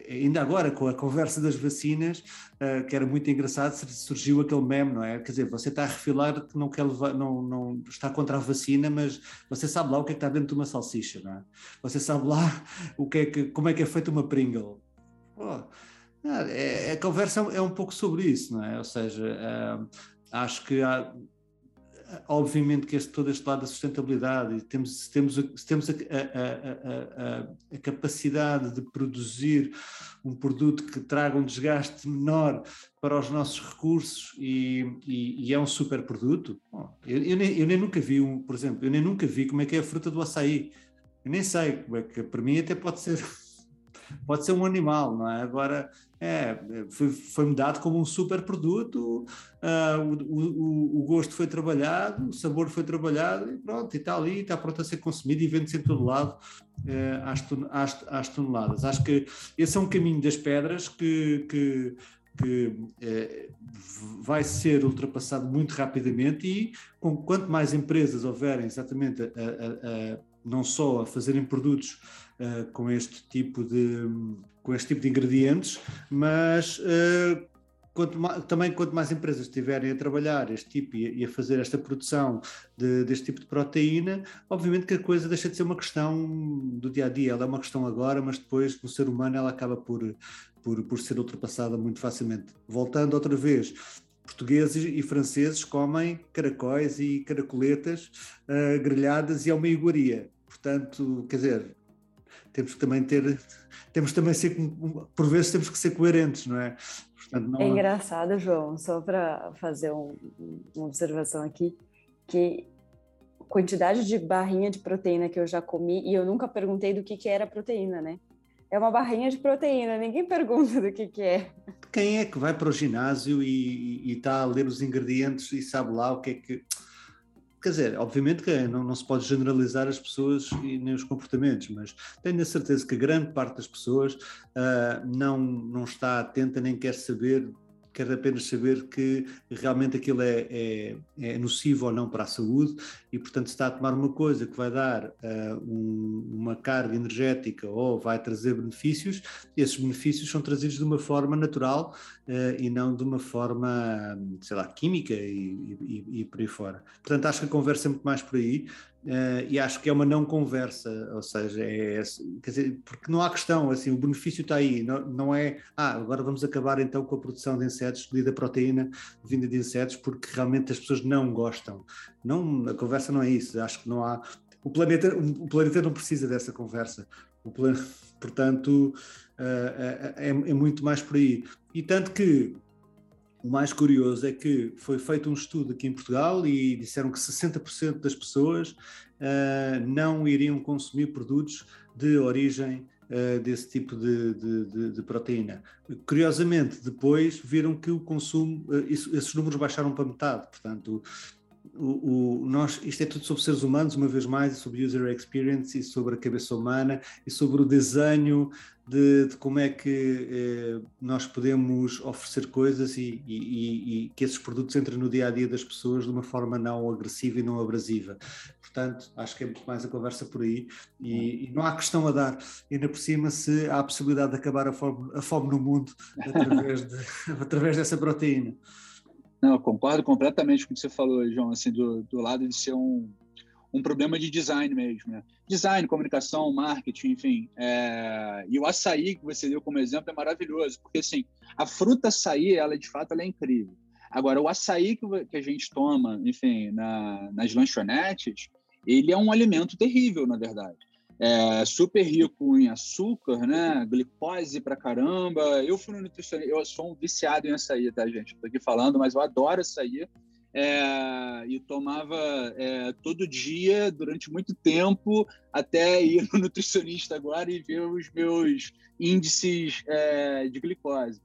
ainda agora com a conversa das vacinas, uh, que era muito engraçado, surgiu aquele meme, não é? Quer dizer, você está a refilar que não quer levar, não, não está contra a vacina, mas você sabe lá o que é que está dentro de uma salsicha, não é? Você sabe lá o que é que, como é que é feita uma Pringle. Oh, é, a conversa é um pouco sobre isso, não é? Ou seja, uh, acho que há, obviamente que este, todo este lado da sustentabilidade, e temos, temos, temos a, a, a, a, capacidade de produzir um produto que traga um desgaste menor para os nossos recursos e, e, e é um super produto. Bom, eu, eu, nem, eu, nem, nunca vi, um, por exemplo, eu nem nunca vi como é que é a fruta do açaí. Eu nem sei como é que, para mim até pode ser pode ser um animal, não é? Agora, é, foi, dado como um super produto, uh, o, o, o, gosto foi trabalhado, o sabor foi trabalhado e pronto, e está ali, está pronto a ser consumido e vende-se em todo lado uh, às, às, às, toneladas. Acho que esse é um caminho das pedras que, que que é, vai ser ultrapassado muito rapidamente e com quanto mais empresas houverem exatamente a, a, a, não só a fazerem produtos uh, com este tipo de com este tipo de ingredientes, mas uh, quanto mais, também quanto mais empresas estiverem a trabalhar este tipo e, a fazer esta produção de, deste tipo de proteína, obviamente que a coisa deixa de ser uma questão do dia a dia, ela é uma questão agora, mas depois no ser humano ela acaba por, por, por ser ultrapassada muito facilmente. Voltando outra vez, portugueses e franceses comem caracóis e caracoletas uh, grelhadas e é uma iguaria. Portanto, quer dizer, temos que também ter, temos também ser, por vezes temos que ser coerentes, não é? Portanto, não... É engraçado, João, só para fazer um, uma observação aqui, que quantidade de barrinha de proteína que eu já comi e eu nunca perguntei do que, que era proteína, né? É uma barrinha de proteína, ninguém pergunta do que, que é. Quem é que vai para o ginásio e está a ler os ingredientes e sabe lá o que é que. Quer dizer, obviamente que não, não se pode generalizar as pessoas e nem os comportamentos, mas tenho a certeza que grande parte das pessoas uh, não, não está atenta nem quer saber quer apenas saber que realmente aquilo é, é, é, nocivo ou não para a saúde e, portanto, se está a tomar uma coisa que vai dar uh, um, uma carga energética ou vai trazer benefícios, esses benefícios são trazidos de uma forma natural uh, e não de uma forma, sei lá, química e, e, e por aí fora. Portanto, acho que a conversa é muito mais por aí. Uh, e acho que é uma não conversa, ou seja, é, quer dizer, porque não há questão, assim, o benefício está aí, não, não é, ah, agora vamos acabar então com a produção de insetos, da proteína vinda de insetos, porque realmente as pessoas não gostam. Não, a conversa não é isso, acho que não há, o planeta, o planeta não precisa dessa conversa, o plan, portanto, uh, é, é muito mais por aí. E tanto que o mais curioso é que foi feito um estudo aqui em Portugal e disseram que 60% das pessoas uh, não iriam consumir produtos de origem uh, desse tipo de, de, de, de, proteína. Curiosamente, depois viram que o consumo, uh, isso, esses números baixaram para metade, portanto, o, o, nós, isto é tudo sobre seres humanos, uma vez mais, sobre user experience e sobre a cabeça humana e sobre o desenho de, de como é que eh, nós podemos oferecer coisas e, e, e, que esses produtos entrem no dia a dia das pessoas de uma forma não agressiva e não abrasiva. Portanto, acho que é muito mais a conversa por aí e, e não há questão a dar. Ainda por cima, se há a possibilidade de acabar a fome, a fome no mundo através, de, através dessa proteína. Não, concordo completamente com o que você falou, João, assim, do, do lado de ser um, um problema de design mesmo, né? Design, comunicação, marketing, enfim. É... E o açaí que você deu como exemplo é maravilhoso, porque assim, a fruta açaí, ela de fato ela é incrível. Agora, o açaí que a gente toma, enfim, na, nas lanchonetes, ele é um alimento terrível, na verdade é, super rico em açúcar, né? Glicose pra caramba. Eu fui no nutricionista, eu sou um viciado em açaí, tá, gente? Tô aqui falando, mas eu adoro açaí. É, e tomava é, todo dia durante muito tempo até ir no nutricionista agora e ver os meus índices é, de glicose.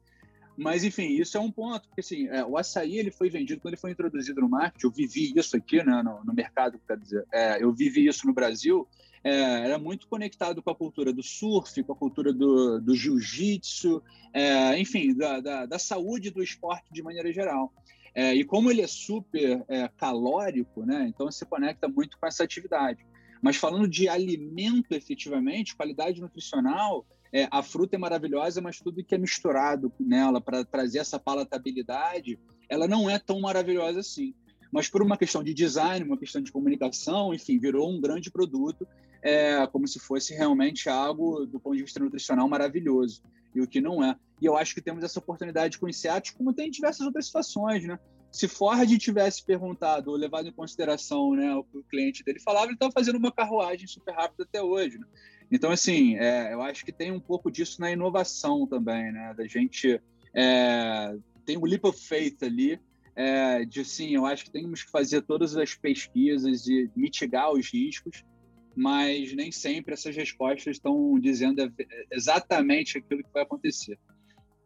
Mas, enfim, isso é um ponto, porque assim, é, o açaí ele foi vendido quando ele foi introduzido no marketing. Eu vivi isso aqui né, no, no mercado, quer dizer, é, eu vivi isso no Brasil é, era muito conectado com a cultura do surf, com a cultura do, do jiu-jitsu, é, enfim, da, da, da, saúde do esporte de maneira geral. É, e como ele é super é, calórico, né, então se conecta muito com essa atividade. Mas falando de alimento efetivamente, qualidade nutricional, é, a fruta é maravilhosa, mas tudo que é misturado nela para trazer essa palatabilidade, ela não é tão maravilhosa assim mas por uma questão de design, uma questão de comunicação, enfim, virou um grande produto é, como se fosse realmente algo, do ponto de vista nutricional, maravilhoso, e o que não é. E eu acho que temos essa oportunidade com insetos, como tem em diversas outras situações, né? Se Ford tivesse perguntado ou levado em consideração né, o que o cliente dele falava, ele estava fazendo uma carruagem super rápida até hoje. Né? Então, assim, é, eu acho que tem um pouco disso na inovação também, né? Da gente é, tem um leap of faith ali, é, de sim, eu acho que temos que fazer todas as pesquisas e mitigar os riscos, mas nem sempre essas respostas estão dizendo exatamente aquilo que vai acontecer.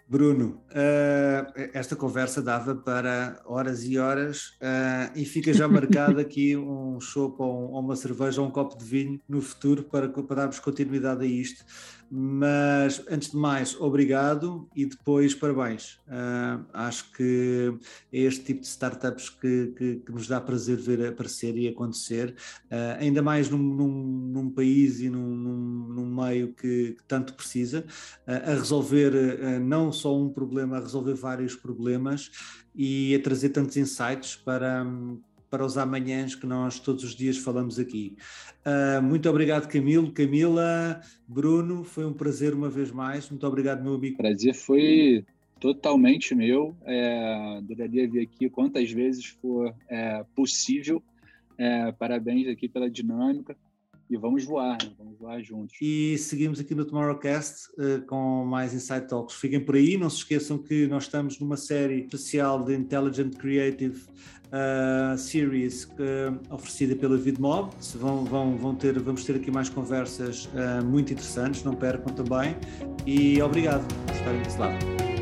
Bruno, uh, esta conversa dava para horas e horas uh, e fica já marcado aqui um chopp ou, ou, uma cerveja ou um copo de vinho no futuro para, para darmos continuidade a isto. Mas antes de mais, obrigado e depois parabéns. Uh, acho que é este tipo de startups que, que, que, nos dá prazer ver aparecer e acontecer, uh, ainda mais num, num, num, país e num, num meio que, que, tanto precisa, uh, a resolver não só um problema, a resolver vários problemas e a trazer tantos insights para, para os amanhãs que nós todos os dias falamos aqui. Uh, muito obrigado, Camilo, Camila, Bruno, foi um prazer uma vez mais. Muito obrigado, meu amigo. Prazer foi totalmente meu. É, adoraria vir aqui quantas vezes for é, possível. É, parabéns aqui pela dinâmica e vamos voar, né? vamos voar juntos. E seguimos aqui no Tomorrowcast uh, com mais Insight Talks. Fiquem por aí, não se esqueçam que nós estamos numa série especial de Intelligent Creative uh, Series uh, oferecida pela VidMob. Vão, vão, vão ter, vamos ter aqui mais conversas muito interessantes, não percam também. E obrigado por estarem desse lado.